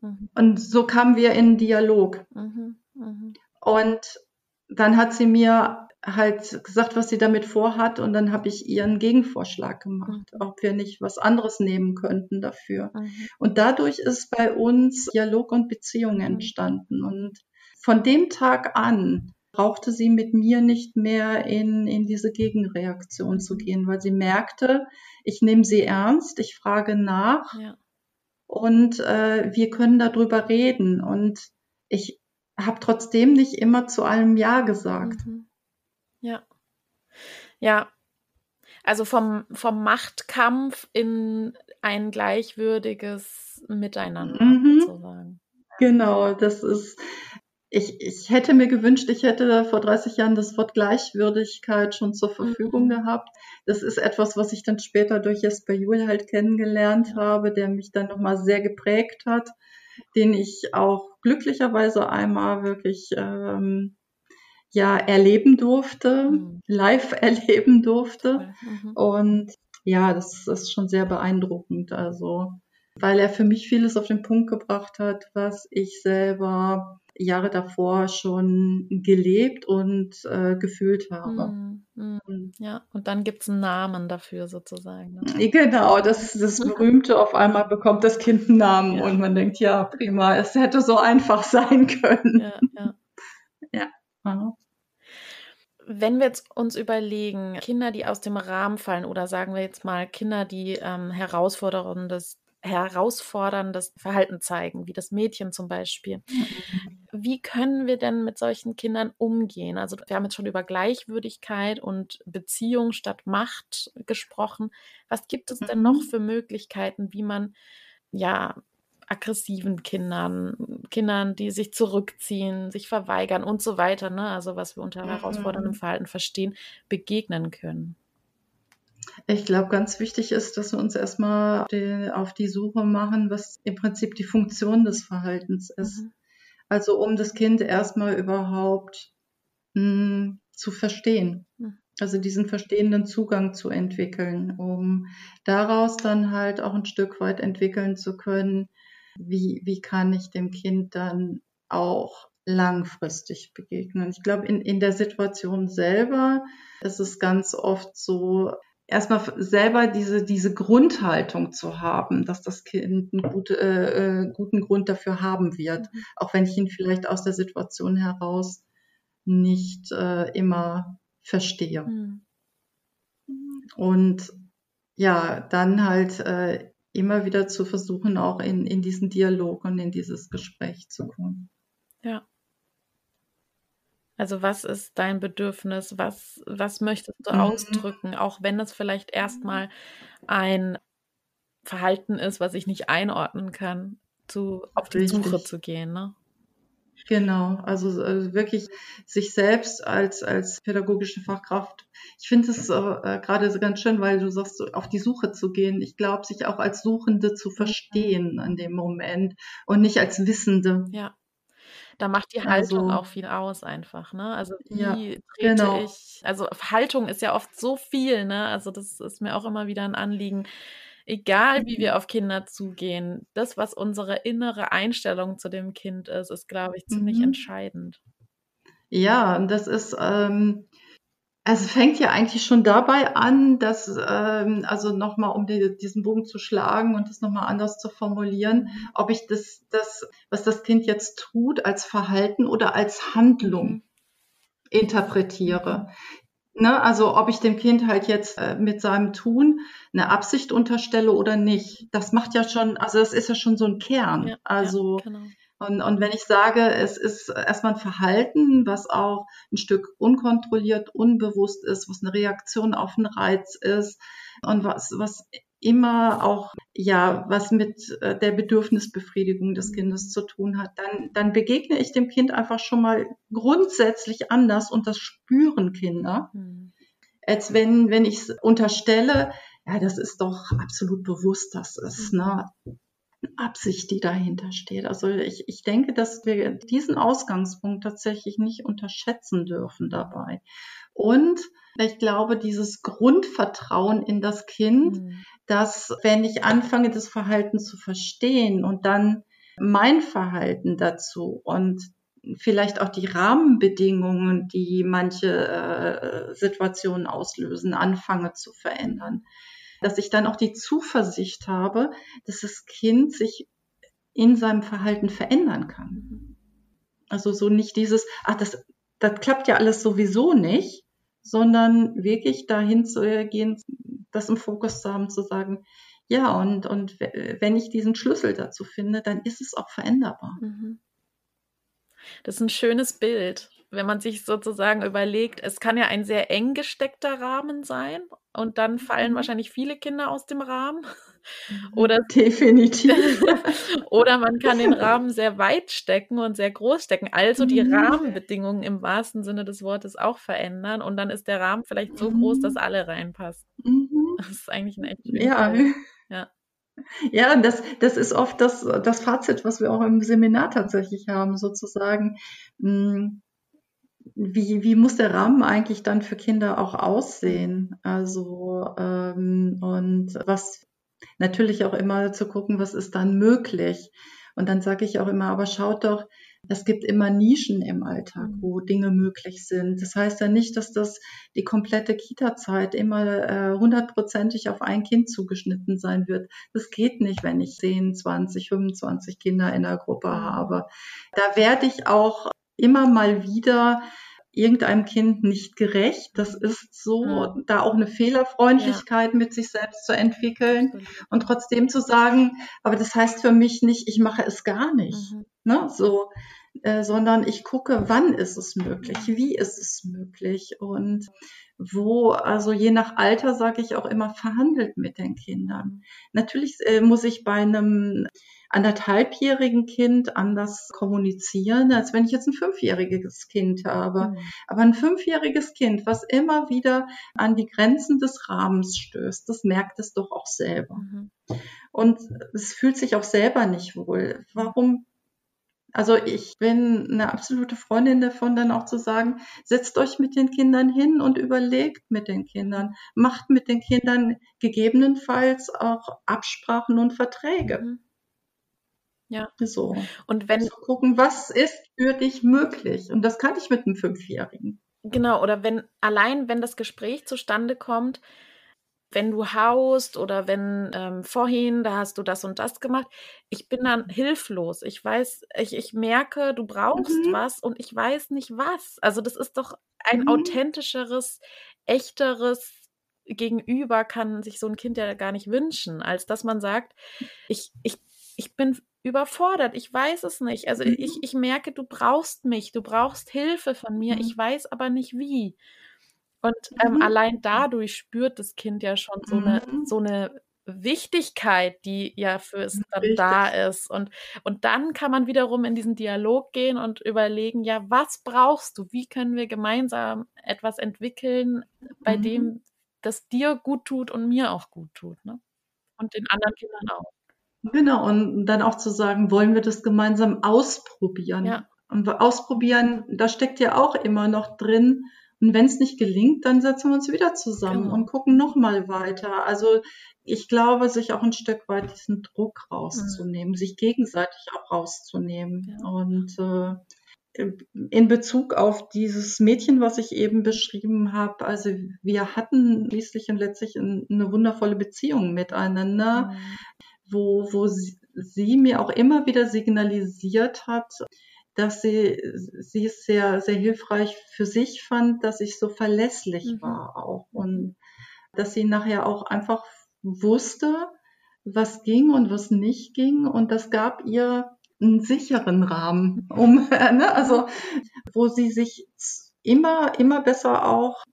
A: Mhm. Und so kamen wir in Dialog. Mhm. Mhm. Und dann hat sie mir halt gesagt, was sie damit vorhat und dann habe ich ihr einen Gegenvorschlag gemacht, mhm. ob wir nicht was anderes nehmen könnten dafür. Mhm. Und dadurch ist bei uns Dialog und Beziehung mhm. entstanden und von dem Tag an brauchte sie mit mir nicht mehr in, in diese Gegenreaktion zu gehen, weil sie merkte, ich nehme sie ernst, ich frage nach ja. und äh, wir können darüber reden und ich habe trotzdem nicht immer zu allem Ja gesagt. Mhm.
C: Ja. Ja. Also vom, vom Machtkampf in ein gleichwürdiges Miteinander mhm. sozusagen.
A: Genau, das ist, ich, ich hätte mir gewünscht, ich hätte vor 30 Jahren das Wort Gleichwürdigkeit schon zur Verfügung mhm. gehabt. Das ist etwas, was ich dann später durch Jesper Juhl halt kennengelernt habe, der mich dann nochmal sehr geprägt hat, den ich auch glücklicherweise einmal wirklich ähm, ja erleben durfte, mhm. live erleben durfte. Mhm. Und ja, das, ist schon sehr beeindruckend. Also, weil er für mich vieles auf den Punkt gebracht hat, was ich selber Jahre davor schon gelebt und äh, gefühlt habe.
C: Mhm. Ja, und dann gibt es einen Namen dafür sozusagen.
A: Ne? Genau, das, das berühmte auf einmal bekommt das Kind einen Namen ja. und man denkt, ja, prima, es hätte so einfach sein können. Ja, ja.
C: ja. Wenn wir jetzt uns überlegen, Kinder, die aus dem Rahmen fallen oder sagen wir jetzt mal Kinder, die ähm, herausforderndes herausforderndes Verhalten zeigen, wie das Mädchen zum Beispiel. Wie können wir denn mit solchen Kindern umgehen? Also wir haben jetzt schon über Gleichwürdigkeit und Beziehung statt Macht gesprochen. Was gibt es denn noch mhm. für Möglichkeiten, wie man ja aggressiven Kindern, Kindern, die sich zurückziehen, sich verweigern und so weiter, ne? also was wir unter herausforderndem mhm. Verhalten verstehen, begegnen können?
A: Ich glaube, ganz wichtig ist, dass wir uns erstmal auf die Suche machen, was im Prinzip die Funktion des Verhaltens ist. Mhm. Also um das Kind erstmal überhaupt mh, hm, zu verstehen. Mhm. Also diesen verstehenden Zugang zu entwickeln, um daraus dann halt auch ein Stück weit entwickeln zu können, wie, wie kann ich dem Kind dann auch langfristig begegnen. Ich glaube, in, in der Situation selber ist es ganz oft so, erstmal selber diese, diese Grundhaltung zu haben, dass das Kind einen gute, äh, guten Grund dafür haben wird, mhm. auch wenn ich ihn vielleicht aus der Situation heraus nicht äh, immer verstehe. Mhm. Und ja, dann halt äh, immer wieder zu versuchen, auch in, in diesen Dialog und in dieses Gespräch zu kommen.
C: Ja. Also was ist dein Bedürfnis? Was, was möchtest du mhm. ausdrücken? Auch wenn es vielleicht erstmal ein Verhalten ist, was ich nicht einordnen kann, zu, auf die Richtig. Suche zu gehen. Ne?
A: Genau, also, also wirklich sich selbst als, als pädagogische Fachkraft. Ich finde es äh, äh gerade so ganz schön, weil du sagst, so auf die Suche zu gehen. Ich glaube, sich auch als Suchende zu verstehen in dem Moment und nicht als Wissende.
C: Ja. Da macht die Haltung also, auch viel aus einfach, ne? Also wie ja, trete genau. ich, also Haltung ist ja oft so viel, ne? Also das ist mir auch immer wieder ein Anliegen, egal wie wir mhm. auf Kinder zugehen, das, was unsere innere Einstellung zu dem Kind ist, ist, glaube ich, ziemlich mhm. entscheidend.
A: Ja, und das ist, ähm, also fängt ja eigentlich schon dabei an, dass, ähm, also nochmal, um die, diesen Bogen zu schlagen und das nochmal anders zu formulieren, ob ich das, das, was das Kind jetzt tut, als Verhalten oder als Handlung mhm. interpretiere. Ne, also ob ich dem Kind halt jetzt äh, mit seinem Tun eine Absicht unterstelle oder nicht, das macht ja schon, also das ist ja schon so ein Kern. Ja, also ja, genau. und, und wenn ich sage, es ist erstmal ein Verhalten, was auch ein Stück unkontrolliert, unbewusst ist, was eine Reaktion auf einen Reiz ist und was, was immer auch ja was mit äh, der Bedürfnisbefriedigung des Kindes zu tun hat, dann, dann begegne ich dem Kind einfach schon mal grundsätzlich anders und das spüren Kinder, mhm. als wenn, wenn ich unterstelle, ja, das ist doch absolut bewusst, das ist ne, Absicht, die dahinter steht. Also ich, ich denke, dass wir diesen Ausgangspunkt tatsächlich nicht unterschätzen dürfen dabei. Und ich glaube, dieses Grundvertrauen in das Kind, mhm dass wenn ich anfange, das Verhalten zu verstehen und dann mein Verhalten dazu und vielleicht auch die Rahmenbedingungen, die manche äh, Situationen auslösen, anfange zu verändern. Dass ich dann auch die Zuversicht habe, dass das Kind sich in seinem Verhalten verändern kann. Also so nicht dieses, ach, das, das klappt ja alles sowieso nicht, sondern wirklich dahin zu gehen, das im Fokus zu haben, zu sagen, ja, und, und wenn ich diesen Schlüssel dazu finde, dann ist es auch veränderbar. Mhm.
C: Das ist ein schönes Bild, wenn man sich sozusagen überlegt, es kann ja ein sehr eng gesteckter Rahmen sein und dann fallen mhm. wahrscheinlich viele Kinder aus dem Rahmen.
A: Mhm. Oder definitiv.
C: oder man kann den Rahmen sehr weit stecken und sehr groß stecken. Also die mhm. Rahmenbedingungen im wahrsten Sinne des Wortes auch verändern und dann ist der Rahmen vielleicht so groß, dass alle reinpassen. Das ist eigentlich ein echt
A: ja. ja. Ja, das, das ist oft das, das Fazit, was wir auch im Seminar tatsächlich haben, sozusagen. Hm, wie, wie muss der Rahmen eigentlich dann für Kinder auch aussehen? Also, ähm, und was natürlich auch immer zu gucken, was ist dann möglich? Und dann sage ich auch immer, aber schaut doch, es gibt immer Nischen im Alltag, mhm. wo Dinge möglich sind. Das heißt ja nicht, dass das die komplette Kita-Zeit immer äh, hundertprozentig äh, auf ein Kind zugeschnitten sein wird. Das geht nicht, wenn ich 10, 20, 25 Kinder in der Gruppe mhm. habe. Da werde ich auch immer mal wieder irgendeinem Kind nicht gerecht. Das ist so, mhm. da auch eine Fehlerfreundlichkeit ja. mit sich selbst zu entwickeln Absolut. und trotzdem zu sagen, aber das heißt für mich nicht, ich mache es gar nicht. Mhm. Ne? So, äh, sondern ich gucke, wann ist es möglich, wie ist es möglich und wo, also je nach Alter sage ich auch immer, verhandelt mit den Kindern. Natürlich äh, muss ich bei einem anderthalbjährigen Kind anders kommunizieren, als wenn ich jetzt ein fünfjähriges Kind habe. Mhm. Aber ein fünfjähriges Kind, was immer wieder an die Grenzen des Rahmens stößt, das merkt es doch auch selber. Mhm. Und es fühlt sich auch selber nicht wohl. Warum also ich bin eine absolute Freundin davon, dann auch zu sagen, setzt euch mit den Kindern hin und überlegt mit den Kindern, macht mit den Kindern gegebenenfalls auch Absprachen und Verträge. Mhm.
C: Ja.
A: So. Und wenn. Also gucken, was ist für dich möglich? Und das kann ich mit einem Fünfjährigen.
C: Genau, oder wenn, allein wenn das Gespräch zustande kommt, wenn du haust oder wenn ähm, vorhin, da hast du das und das gemacht, ich bin dann hilflos. Ich weiß, ich, ich merke, du brauchst mhm. was und ich weiß nicht was. Also das ist doch ein mhm. authentischeres, echteres Gegenüber kann sich so ein Kind ja gar nicht wünschen, als dass man sagt, ich, ich, ich bin überfordert, ich weiß es nicht. Also mhm. ich, ich merke, du brauchst mich, du brauchst Hilfe von mir, mhm. ich weiß aber nicht wie. Und ähm, mhm. allein dadurch spürt das Kind ja schon so eine, mhm. so eine Wichtigkeit, die ja für es dann Richtig. da ist. Und, und dann kann man wiederum in diesen Dialog gehen und überlegen, ja, was brauchst du? Wie können wir gemeinsam etwas entwickeln, bei mhm. dem das dir gut tut und mir auch gut tut, ne? Und den anderen Kindern auch.
A: Genau, und dann auch zu sagen, wollen wir das gemeinsam ausprobieren? Ja. Und ausprobieren, da steckt ja auch immer noch drin. Und wenn es nicht gelingt, dann setzen wir uns wieder zusammen genau. und gucken nochmal weiter. Also ich glaube, sich auch ein Stück weit diesen Druck rauszunehmen, mhm. sich gegenseitig auch rauszunehmen. Ja. Und äh, in Bezug auf dieses Mädchen, was ich eben beschrieben habe, also wir hatten schließlich und letztlich eine wundervolle Beziehung miteinander. Mhm wo, wo sie, sie mir auch immer wieder signalisiert hat, dass sie, sie es sehr, sehr hilfreich für sich fand, dass ich so verlässlich mhm. war auch und dass sie nachher auch einfach wusste, was ging und was nicht ging und das gab ihr einen sicheren Rahmen, um, ne, also, wo sie sich immer, immer besser auch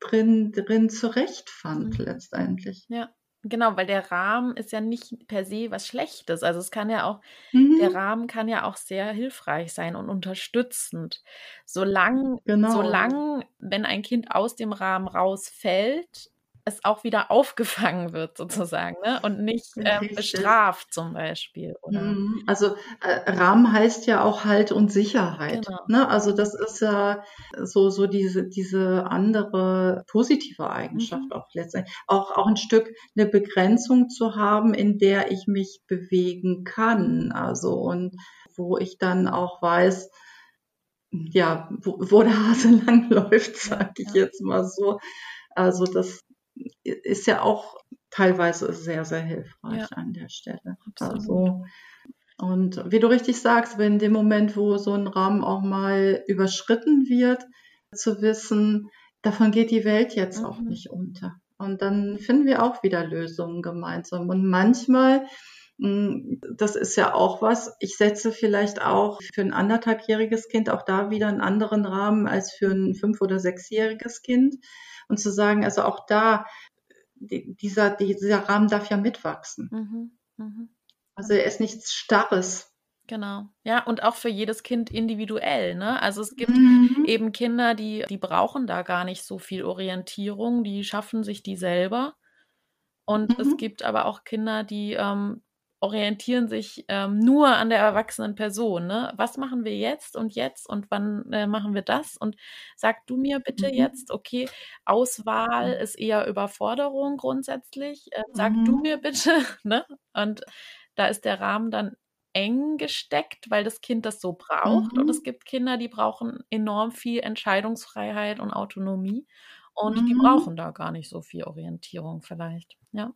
A: drin, drin zurechtfand, mhm. letztendlich.
C: Ja. Genau, weil der Rahmen ist ja nicht per se was Schlechtes. Also es kann ja auch, mhm. der Rahmen kann ja auch sehr hilfreich sein und unterstützend. Solange, genau. solang, wenn ein Kind aus dem Rahmen rausfällt, es auch wieder aufgefangen wird sozusagen ne? und nicht ähm, bestraft zum Beispiel. Oder? Mhm.
A: Also äh, Rahmen heißt ja auch Halt und Sicherheit. Genau. Ne? Also das ist ja so, so diese, diese andere positive Eigenschaft mhm. auch letztendlich. Auch, auch ein Stück eine Begrenzung zu haben, in der ich mich bewegen kann. Also und wo ich dann auch weiß, ja, wo, wo der Hase lang läuft, sage ich ja. jetzt mal so. Also das ist ja auch teilweise sehr, sehr hilfreich ja. an der Stelle. Absolut. Also, und wie du richtig sagst, wenn in dem Moment, wo so ein Rahmen auch mal überschritten wird, zu wissen, davon geht die Welt jetzt mhm. auch nicht unter. Und dann finden wir auch wieder Lösungen gemeinsam. Und manchmal, hm, das ist ja auch was, ich setze vielleicht auch für ein anderthalbjähriges Kind auch da wieder einen anderen Rahmen als für ein fünf- oder sechsjähriges Kind und zu sagen, also auch da, dieser, dieser Rahmen darf ja mitwachsen. Mhm, mh. Also er ist nichts Starres.
C: Genau. Ja, und auch für jedes Kind individuell, ne? Also es gibt mhm. eben Kinder, die, die brauchen da gar nicht so viel Orientierung, die schaffen sich die selber. Und mhm. es gibt aber auch Kinder, die ähm, orientieren sich ähm, nur an der erwachsenen Person. Ne? Was machen wir jetzt und jetzt und wann äh, machen wir das? Und sag du mir bitte mhm. jetzt, okay, Auswahl mhm. ist eher Überforderung grundsätzlich. Äh, sag mhm. du mir bitte. Ne? Und da ist der Rahmen dann eng gesteckt, weil das Kind das so braucht. Und es mhm. gibt Kinder, die brauchen enorm viel Entscheidungsfreiheit und Autonomie. Und die mhm. brauchen da gar nicht so viel Orientierung vielleicht. Ja.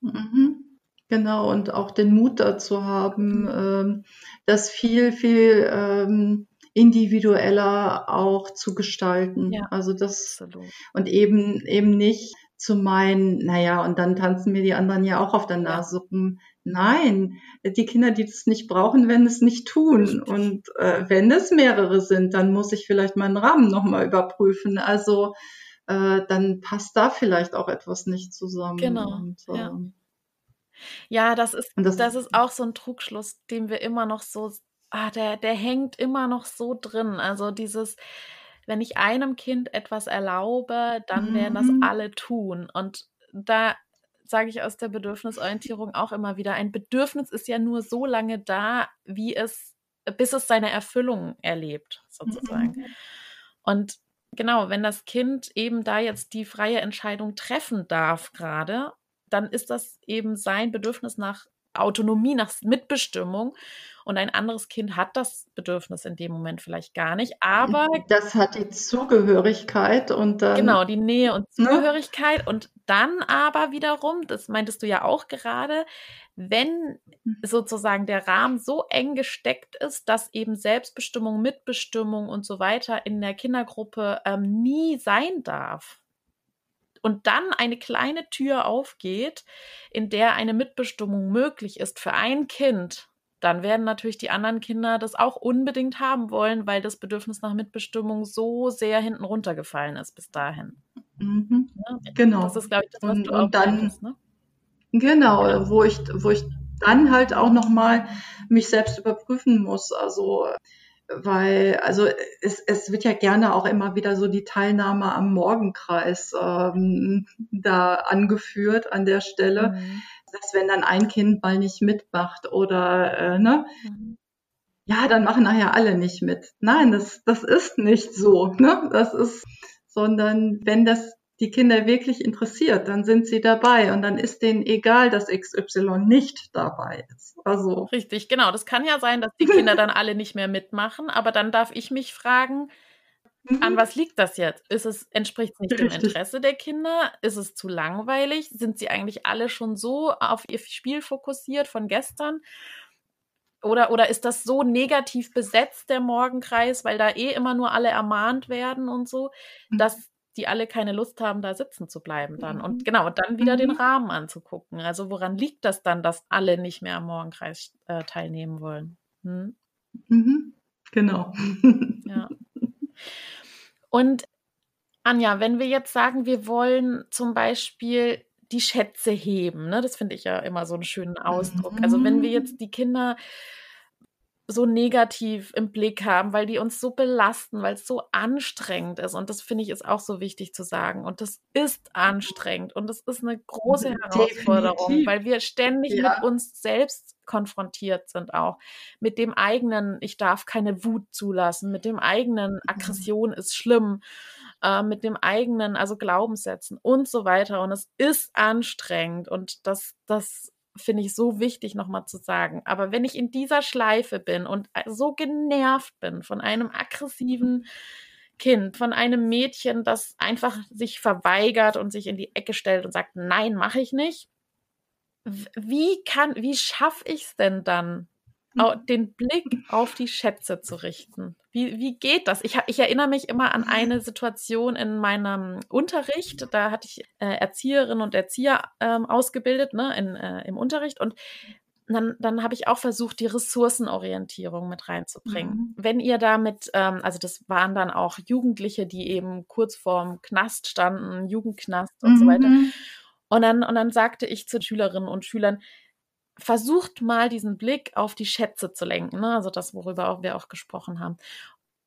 A: Mhm. Genau, und auch den Mut dazu haben, ähm, das viel, viel ähm, individueller auch zu gestalten.
C: Ja,
A: also das
C: absolut.
A: und eben eben nicht zu meinen, naja, und dann tanzen mir die anderen ja auch auf der Nase rum. Nein, die Kinder, die das nicht brauchen, werden es nicht tun. Und äh, wenn es mehrere sind, dann muss ich vielleicht meinen Rahmen nochmal überprüfen. Also äh, dann passt da vielleicht auch etwas nicht zusammen.
C: Genau.
A: Und,
C: ja. Ja, das ist, das,
A: das,
C: ist auch so ein Trugschluss, den wir immer noch so, ah, der, der hängt immer noch so drin. Also dieses, wenn ich einem Kind etwas erlaube, dann werden das
A: Mhm.
C: alle tun. Und da sage ich aus der Bedürfnisorientierung auch immer wieder, ein Bedürfnis ist ja nur so lange da, wie es, bis es seine Erfüllung erlebt, sozusagen.
A: Mhm.
C: Und genau, wenn das Kind eben da jetzt die freie Entscheidung treffen darf gerade, dann ist das eben sein Bedürfnis nach Autonomie, nach Mitbestimmung. Und ein anderes Kind hat das Bedürfnis in dem Moment vielleicht gar nicht. Aber
A: Das hat die Zugehörigkeit und dann,
C: genau, die Nähe und
A: ne?
C: Zugehörigkeit. Und dann aber wiederum, das meintest du ja auch gerade, wenn sozusagen der Rahmen so eng gesteckt ist, dass eben Selbstbestimmung, Mitbestimmung und so weiter in der Kindergruppe ähm, nie sein darf. Und dann eine kleine Tür aufgeht, in der eine Mitbestimmung möglich ist für ein Kind, dann werden natürlich die anderen Kinder das auch unbedingt haben wollen, weil das Bedürfnis nach Mitbestimmung so sehr hinten runtergefallen ist bis dahin.
A: Mhm.
C: Ne?
A: Genau.
C: Das ist, glaube ich, das, was
A: Und-
C: du auch
A: und dann-
C: meintest, ne?
A: Genau,
C: Ja.
A: wo ich, wo ich dann halt auch nochmal mich selbst überprüfen muss. Also, weil, also es, es wird ja gerne auch immer wieder so die Teilnahme am Morgenkreis ähm, da angeführt an der Stelle,
C: Mhm.
A: dass wenn dann ein Kind mal nicht mitmacht oder äh, ne,
C: Mhm.
A: ja, dann machen nachher alle nicht mit. Nein, das, das ist nicht so. Ne? Das ist, sondern wenn das die Kinder wirklich interessiert, dann sind sie dabei und dann ist denen egal, dass XY nicht dabei ist. Also,
C: Richtig, genau. Das kann ja sein, dass die Kinder dann alle nicht mehr mitmachen, aber dann darf ich mich fragen, an was liegt das jetzt? Ist es, entspricht es nicht dem
A: Richtig.
C: Interesse der Kinder? Ist es zu langweilig? Sind sie eigentlich alle schon so auf ihr Spiel fokussiert von gestern? Oder, oder ist das so negativ besetzt, der Morgenkreis, weil da eh immer nur alle ermahnt werden und so,
A: Mhm.
C: dass die alle keine Lust haben, da sitzen zu bleiben dann.
A: Mhm.
C: Und genau, dann wieder den
A: Mhm.
C: Rahmen anzugucken. Also woran liegt das dann, dass alle nicht mehr am Morgenkreis äh, teilnehmen wollen? Hm?
A: mhm, genau.
C: Ja. Und Anja, wenn wir jetzt sagen, wir wollen zum Beispiel die Schätze heben, ne? das finde ich ja immer so einen schönen Ausdruck. Also wenn wir jetzt die Kinder so negativ im Blick haben, weil die uns so belasten, weil es so anstrengend ist. Und das finde ich ist auch so wichtig zu sagen. Und das ist anstrengend und das ist eine große Herausforderung,
A: Definitiv.
C: weil wir ständig
A: Ja.
C: mit uns selbst konfrontiert sind auch. Mit dem eigenen, ich darf keine Wut zulassen, mit dem eigenen, Aggression ist schlimm, äh, mit dem eigenen, also Glaubenssätzen und so weiter. Und es ist anstrengend und das, das finde ich so wichtig nochmal zu sagen. Aber wenn ich in dieser Schleife bin und so genervt bin von einem aggressiven Kind, von einem Mädchen, das einfach sich verweigert und sich in die Ecke stellt und sagt, nein, mache ich nicht. Wie kann, wie schaffe ich es denn dann, au- den Blick auf die Schätze zu richten? Wie, wie geht das? Ich, ich erinnere mich immer an eine Situation in meinem Unterricht. Da hatte ich äh, Erzieherinnen und Erzieher ähm, ausgebildet ne, in, äh, im Unterricht und dann, dann habe ich auch versucht, die Ressourcenorientierung mit reinzubringen.
A: Mhm.
C: Wenn ihr damit, ähm, also das waren dann auch Jugendliche, die eben kurz vorm Knast standen, Jugendknast und so weiter.
A: Mhm.
C: Und dann, und dann sagte ich zu Schülerinnen und Schülern, versucht mal diesen Blick auf die Schätze zu lenken, ne? also das, worüber auch wir auch gesprochen haben.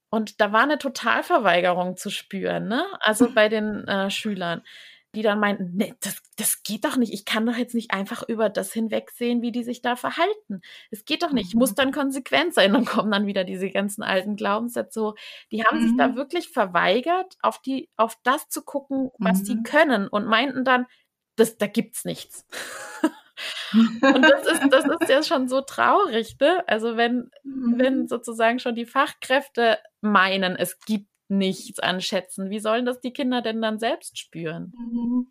C: Und da war eine Totalverweigerung zu spüren, ne? also bei den äh, Schülern, die dann meinten, nee, das, das geht doch nicht, ich kann doch jetzt nicht einfach über das hinwegsehen, wie die sich da verhalten. Es geht doch nicht, ich muss
A: Mhm.
C: dann konsequent sein. Dann kommen dann wieder diese ganzen alten Glaubenssätze so. Die haben sich da
A: Mhm.
C: wirklich verweigert, auf, die, auf das zu gucken, was die
A: Mhm.
C: können und meinten dann, das, da gibt's nichts. Und das ist, das ist ja schon so traurig, ne? Also wenn, wenn
A: Mhm.
C: sozusagen schon die Fachkräfte meinen, es gibt nichts an Schätzen, wie sollen das die Kinder denn dann selbst spüren?
A: Mhm.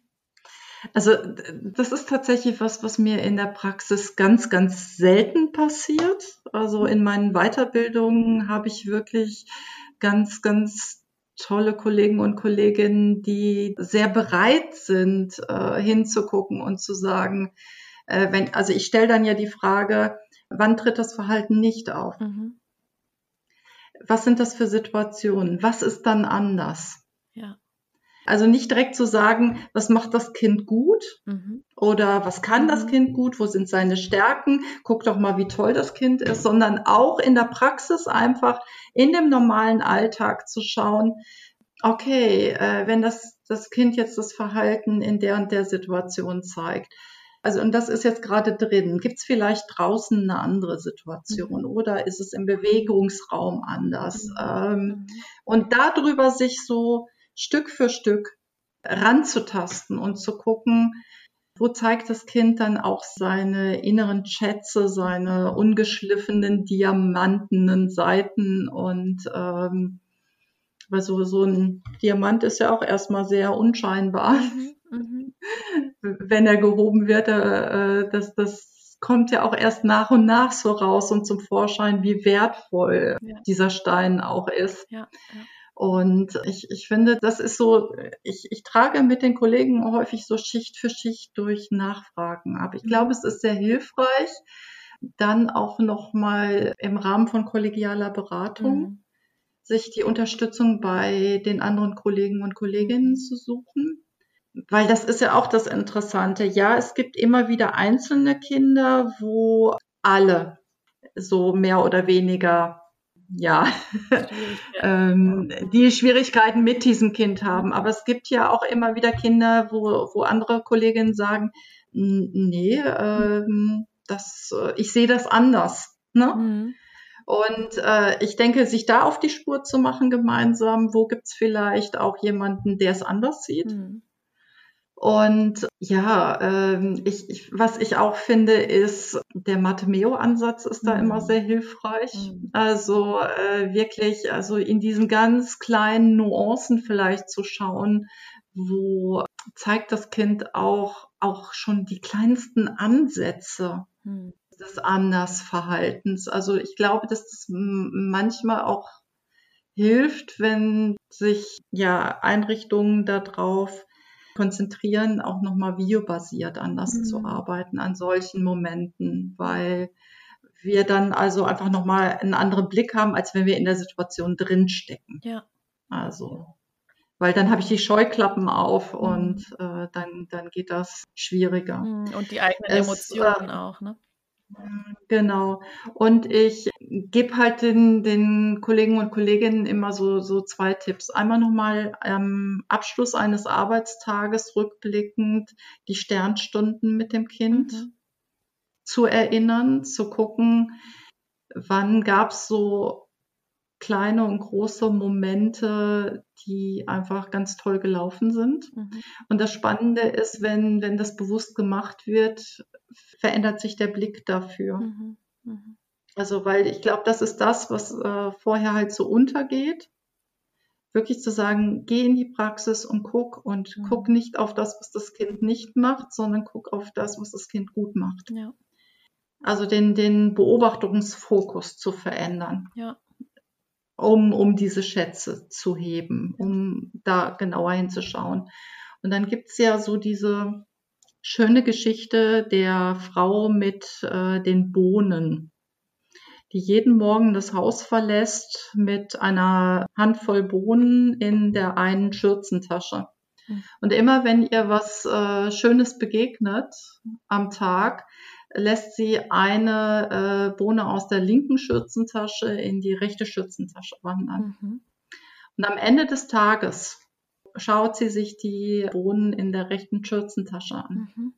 A: Also das ist tatsächlich was, was mir in der Praxis ganz, ganz selten passiert. Also in meinen Weiterbildungen habe ich wirklich ganz, ganz tolle Kollegen und Kolleginnen, die sehr bereit sind, äh, hinzugucken und zu sagen, äh, wenn, also ich stelle dann ja die Frage, wann tritt das Verhalten nicht auf? Mhm. Was sind das für Situationen? Was ist dann anders?
C: Ja.
A: Also nicht direkt zu sagen, was macht das Kind gut mhm. oder was kann das mhm. Kind gut, wo sind seine Stärken, guck doch mal, wie toll das Kind ist, sondern auch in der Praxis einfach in dem normalen Alltag zu schauen, okay, äh, wenn das, das Kind jetzt das Verhalten in der und der Situation zeigt, also und das ist jetzt gerade drin. Gibt es vielleicht draußen eine andere Situation mhm. oder ist es im Bewegungsraum anders? Mhm. Ähm, und darüber sich so Stück für Stück ranzutasten und zu gucken, wo zeigt das Kind dann auch seine inneren Schätze, seine ungeschliffenen, diamantenen Seiten und ähm, weil so, so ein Diamant ist ja auch erstmal sehr unscheinbar. Mhm, mhm. Wenn er gehoben wird, äh, das, das kommt ja auch erst nach und nach so raus und zum Vorschein, wie wertvoll ja. dieser Stein auch ist. Ja, ja. Und ich, ich finde, das ist so, ich, ich trage mit den Kollegen häufig so Schicht für Schicht durch Nachfragen ab. Ich glaube, mhm. es ist sehr hilfreich, dann auch nochmal im Rahmen von kollegialer Beratung mhm. sich die Unterstützung bei den anderen Kollegen und Kolleginnen zu suchen. Weil das ist ja auch das Interessante. Ja, es gibt immer wieder einzelne Kinder, wo alle so mehr oder weniger ja, ähm, die Schwierigkeiten mit diesem Kind haben. Aber es gibt ja auch immer wieder Kinder, wo, wo andere Kolleginnen sagen, nee, ähm, das, äh, ich sehe das anders. Ne? Mhm. Und äh, ich denke, sich da auf die Spur zu machen gemeinsam, wo gibt's vielleicht auch jemanden, der es anders sieht. Mhm. Und ja, ähm, ich, ich, was ich auch finde, ist, der Matemeo-Ansatz ist da mhm. immer sehr hilfreich. Mhm. Also äh, wirklich, also in diesen ganz kleinen Nuancen vielleicht zu schauen, wo zeigt das Kind auch, auch schon die kleinsten Ansätze mhm. des Andersverhaltens. Also ich glaube, dass das manchmal auch hilft, wenn sich ja Einrichtungen darauf konzentrieren, auch nochmal videobasiert anders mhm. zu arbeiten an solchen Momenten, weil wir dann also einfach nochmal einen anderen Blick haben, als wenn wir in der Situation drinstecken.
C: Ja.
A: Also, weil dann habe ich die Scheuklappen auf mhm. und äh, dann, dann geht das schwieriger.
C: Mhm. Und die eigenen es, Emotionen äh, auch, ne?
A: Genau. Und ich gebe halt den, den Kollegen und Kolleginnen immer so, so zwei Tipps. Einmal nochmal am Abschluss eines Arbeitstages rückblickend die Sternstunden mit dem Kind mhm. zu erinnern, zu gucken, wann gab es so kleine und große Momente, die einfach ganz toll gelaufen sind. Mhm. Und das Spannende ist, wenn, wenn das bewusst gemacht wird, verändert sich der Blick dafür. Mhm. Mhm. Also, weil ich glaube, das ist das, was äh, vorher halt so untergeht. Wirklich zu sagen, geh in die Praxis und guck und mhm. guck nicht auf das, was das Kind nicht macht, sondern guck auf das, was das Kind gut macht.
C: Ja.
A: Also den, den Beobachtungsfokus zu verändern.
C: Ja
A: um, um diese Schätze zu heben, um da genauer hinzuschauen. Und dann gibt's ja so diese schöne Geschichte der Frau mit äh, den Bohnen, die jeden Morgen das Haus verlässt mit einer Handvoll Bohnen in der einen Schürzentasche. Hm. Und immer wenn ihr was äh, Schönes begegnet am Tag, lässt sie eine äh, Bohne aus der linken Schürzentasche in die rechte Schürzentasche wandern. Mhm. Und am Ende des Tages schaut sie sich die Bohnen in der rechten Schürzentasche an mhm.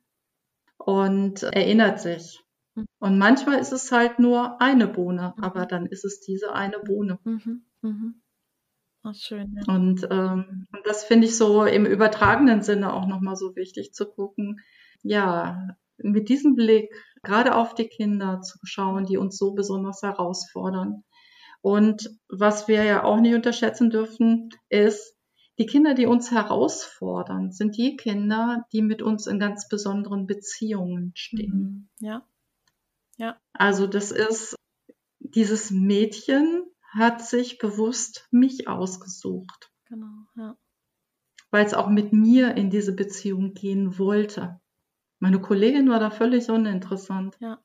A: und erinnert sich. Mhm. Und manchmal ist es halt nur eine Bohne, mhm. aber dann ist es diese eine Bohne.
C: Mhm. Mhm. Ach, schön.
A: Ja. Und, ähm, und das finde ich so im übertragenen Sinne auch nochmal so wichtig zu gucken. Ja, mit diesem Blick gerade auf die Kinder zu schauen, die uns so besonders herausfordern. Und was wir ja auch nicht unterschätzen dürfen, ist, die Kinder, die uns herausfordern, sind die Kinder, die mit uns in ganz besonderen Beziehungen stehen.
C: Mhm. Ja. Ja.
A: Also das ist, dieses Mädchen hat sich bewusst mich ausgesucht.
C: Genau, ja.
A: Weil es auch mit mir in diese Beziehung gehen wollte. Meine Kollegin war da völlig uninteressant.
C: Ja.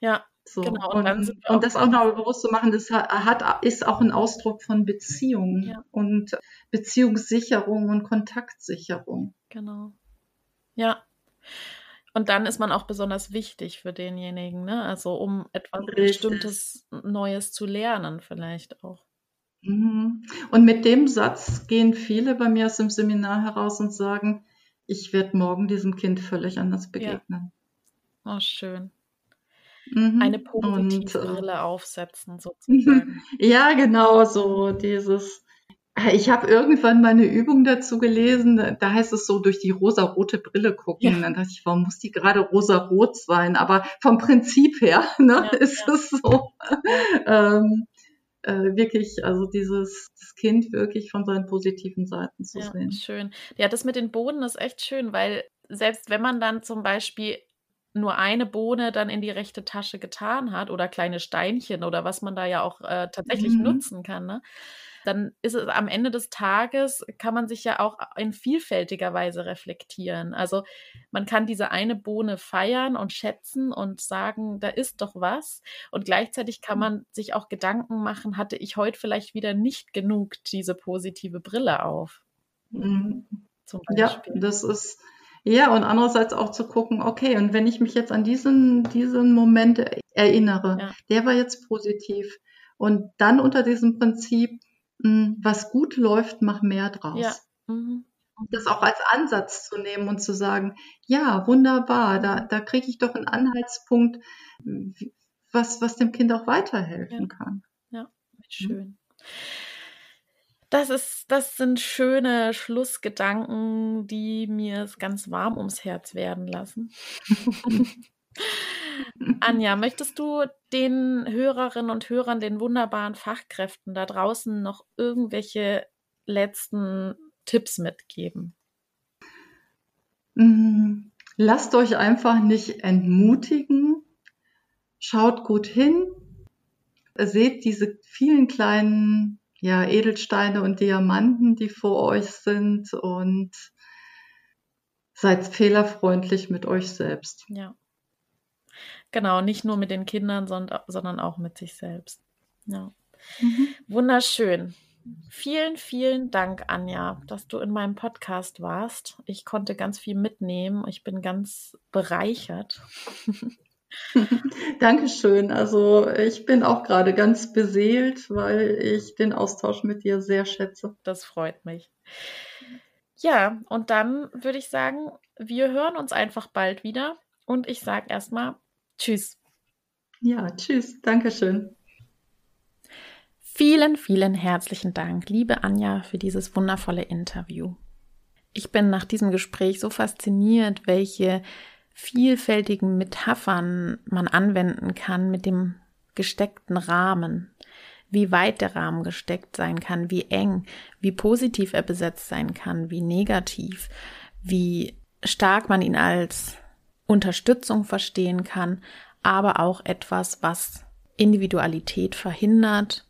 C: Ja,
A: so. Genau, und, und, und das auch noch bewusst zu machen, das hat, ist auch ein Ausdruck von Beziehungen ja. und Beziehungssicherung und Kontaktsicherung.
C: Genau. Ja. Und dann ist man auch besonders wichtig für denjenigen, ne? Also um etwas Richtig. Bestimmtes Neues zu lernen, vielleicht auch.
A: Mhm. Und mit dem Satz gehen viele bei mir aus dem Seminar heraus und sagen, ich werde morgen diesem Kind völlig anders begegnen.
C: Ja. Oh, schön. Mhm. Eine positive und, äh, Brille aufsetzen, sozusagen.
A: ja, genau, so dieses. Ich habe irgendwann mal eine Übung dazu gelesen, da heißt es so, durch die rosa-rote Brille gucken. Ja. Dann dachte ich, warum muss die gerade rosa-rot sein? Aber vom Prinzip her ne, ja, ist ja. es so. ähm, äh, wirklich, also dieses das Kind wirklich von seinen positiven Seiten zu sehen.
C: Schön. Ja, das mit den Boden ist echt schön, weil selbst wenn man dann zum Beispiel nur eine Bohne dann in die rechte Tasche getan hat oder kleine Steinchen oder was man da ja auch äh, tatsächlich mhm. nutzen kann, ne? dann ist es am Ende des Tages, kann man sich ja auch in vielfältiger Weise reflektieren. Also man kann diese eine Bohne feiern und schätzen und sagen, da ist doch was. Und gleichzeitig kann mhm. man sich auch Gedanken machen, hatte ich heute vielleicht wieder nicht genug diese positive Brille auf.
A: Mhm. Ja, das ist ja, und andererseits auch zu gucken, okay, und wenn ich mich jetzt an diesen, diesen Moment erinnere, ja. der war jetzt positiv. Und dann unter diesem Prinzip, hm, was gut läuft, mach mehr draus. Ja. Mhm. Das auch als Ansatz zu nehmen und zu sagen, ja, wunderbar, da, da kriege ich doch einen Anhaltspunkt, was, was dem Kind auch weiterhelfen
C: ja.
A: kann.
C: Ja, schön. Mhm. Das ist, das sind schöne Schlussgedanken, die mir es ganz warm ums Herz werden lassen. Anja, möchtest du den Hörerinnen und Hörern, den wunderbaren Fachkräften da draußen noch irgendwelche letzten Tipps mitgeben?
A: Mm, lasst euch einfach nicht entmutigen. Schaut gut hin. Seht diese vielen kleinen ja, Edelsteine und Diamanten, die vor euch sind und seid fehlerfreundlich mit euch selbst.
C: Ja. Genau, nicht nur mit den Kindern, sondern auch mit sich selbst. Ja. Mhm. Wunderschön. Vielen, vielen Dank, Anja, dass du in meinem Podcast warst. Ich konnte ganz viel mitnehmen. Ich bin ganz bereichert.
A: Dankeschön. Also ich bin auch gerade ganz beseelt, weil ich den Austausch mit dir sehr schätze.
C: Das freut mich. Ja, und dann würde ich sagen, wir hören uns einfach bald wieder und ich sage erstmal Tschüss.
A: Ja, tschüss. Dankeschön.
C: Vielen, vielen herzlichen Dank, liebe Anja, für dieses wundervolle Interview. Ich bin nach diesem Gespräch so fasziniert, welche vielfältigen Metaphern man anwenden kann mit dem gesteckten Rahmen, wie weit der Rahmen gesteckt sein kann, wie eng, wie positiv er besetzt sein kann, wie negativ, wie stark man ihn als Unterstützung verstehen kann, aber auch etwas, was Individualität verhindert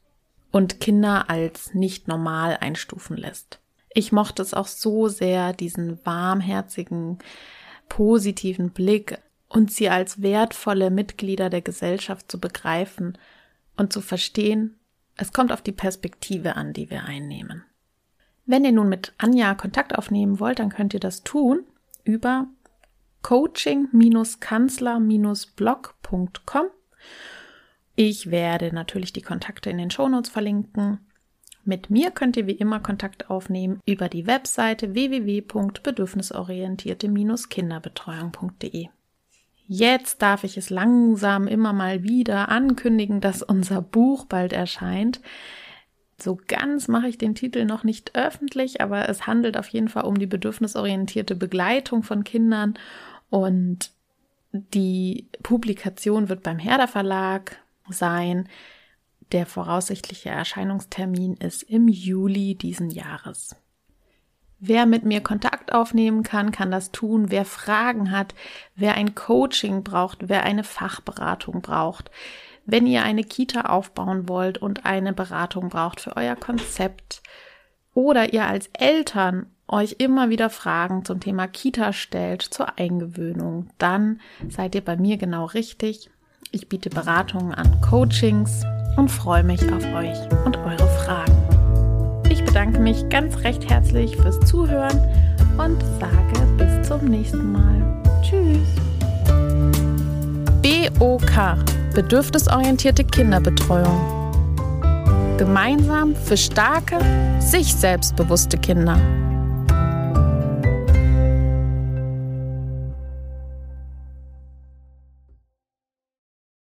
C: und Kinder als nicht normal einstufen lässt. Ich mochte es auch so sehr, diesen warmherzigen, positiven Blick und sie als wertvolle Mitglieder der Gesellschaft zu begreifen und zu verstehen, es kommt auf die Perspektive an, die wir einnehmen. Wenn ihr nun mit Anja Kontakt aufnehmen wollt, dann könnt ihr das tun über coaching-kanzler-blog.com. Ich werde natürlich die Kontakte in den Shownotes verlinken. Mit mir könnt ihr wie immer Kontakt aufnehmen über die Webseite www.bedürfnisorientierte-kinderbetreuung.de. Jetzt darf ich es langsam immer mal wieder ankündigen, dass unser Buch bald erscheint. So ganz mache ich den Titel noch nicht öffentlich, aber es handelt auf jeden Fall um die bedürfnisorientierte Begleitung von Kindern und die Publikation wird beim Herder Verlag sein. Der voraussichtliche Erscheinungstermin ist im Juli diesen Jahres. Wer mit mir Kontakt aufnehmen kann, kann das tun. Wer Fragen hat, wer ein Coaching braucht, wer eine Fachberatung braucht. Wenn ihr eine Kita aufbauen wollt und eine Beratung braucht für euer Konzept oder ihr als Eltern euch immer wieder Fragen zum Thema Kita stellt, zur Eingewöhnung, dann seid ihr bei mir genau richtig. Ich biete Beratungen an, Coachings und freue mich auf euch und eure Fragen. Ich bedanke mich ganz recht herzlich fürs Zuhören und sage bis zum nächsten Mal. Tschüss. BOK Bedürfnisorientierte Kinderbetreuung. Gemeinsam für starke, sich selbstbewusste Kinder.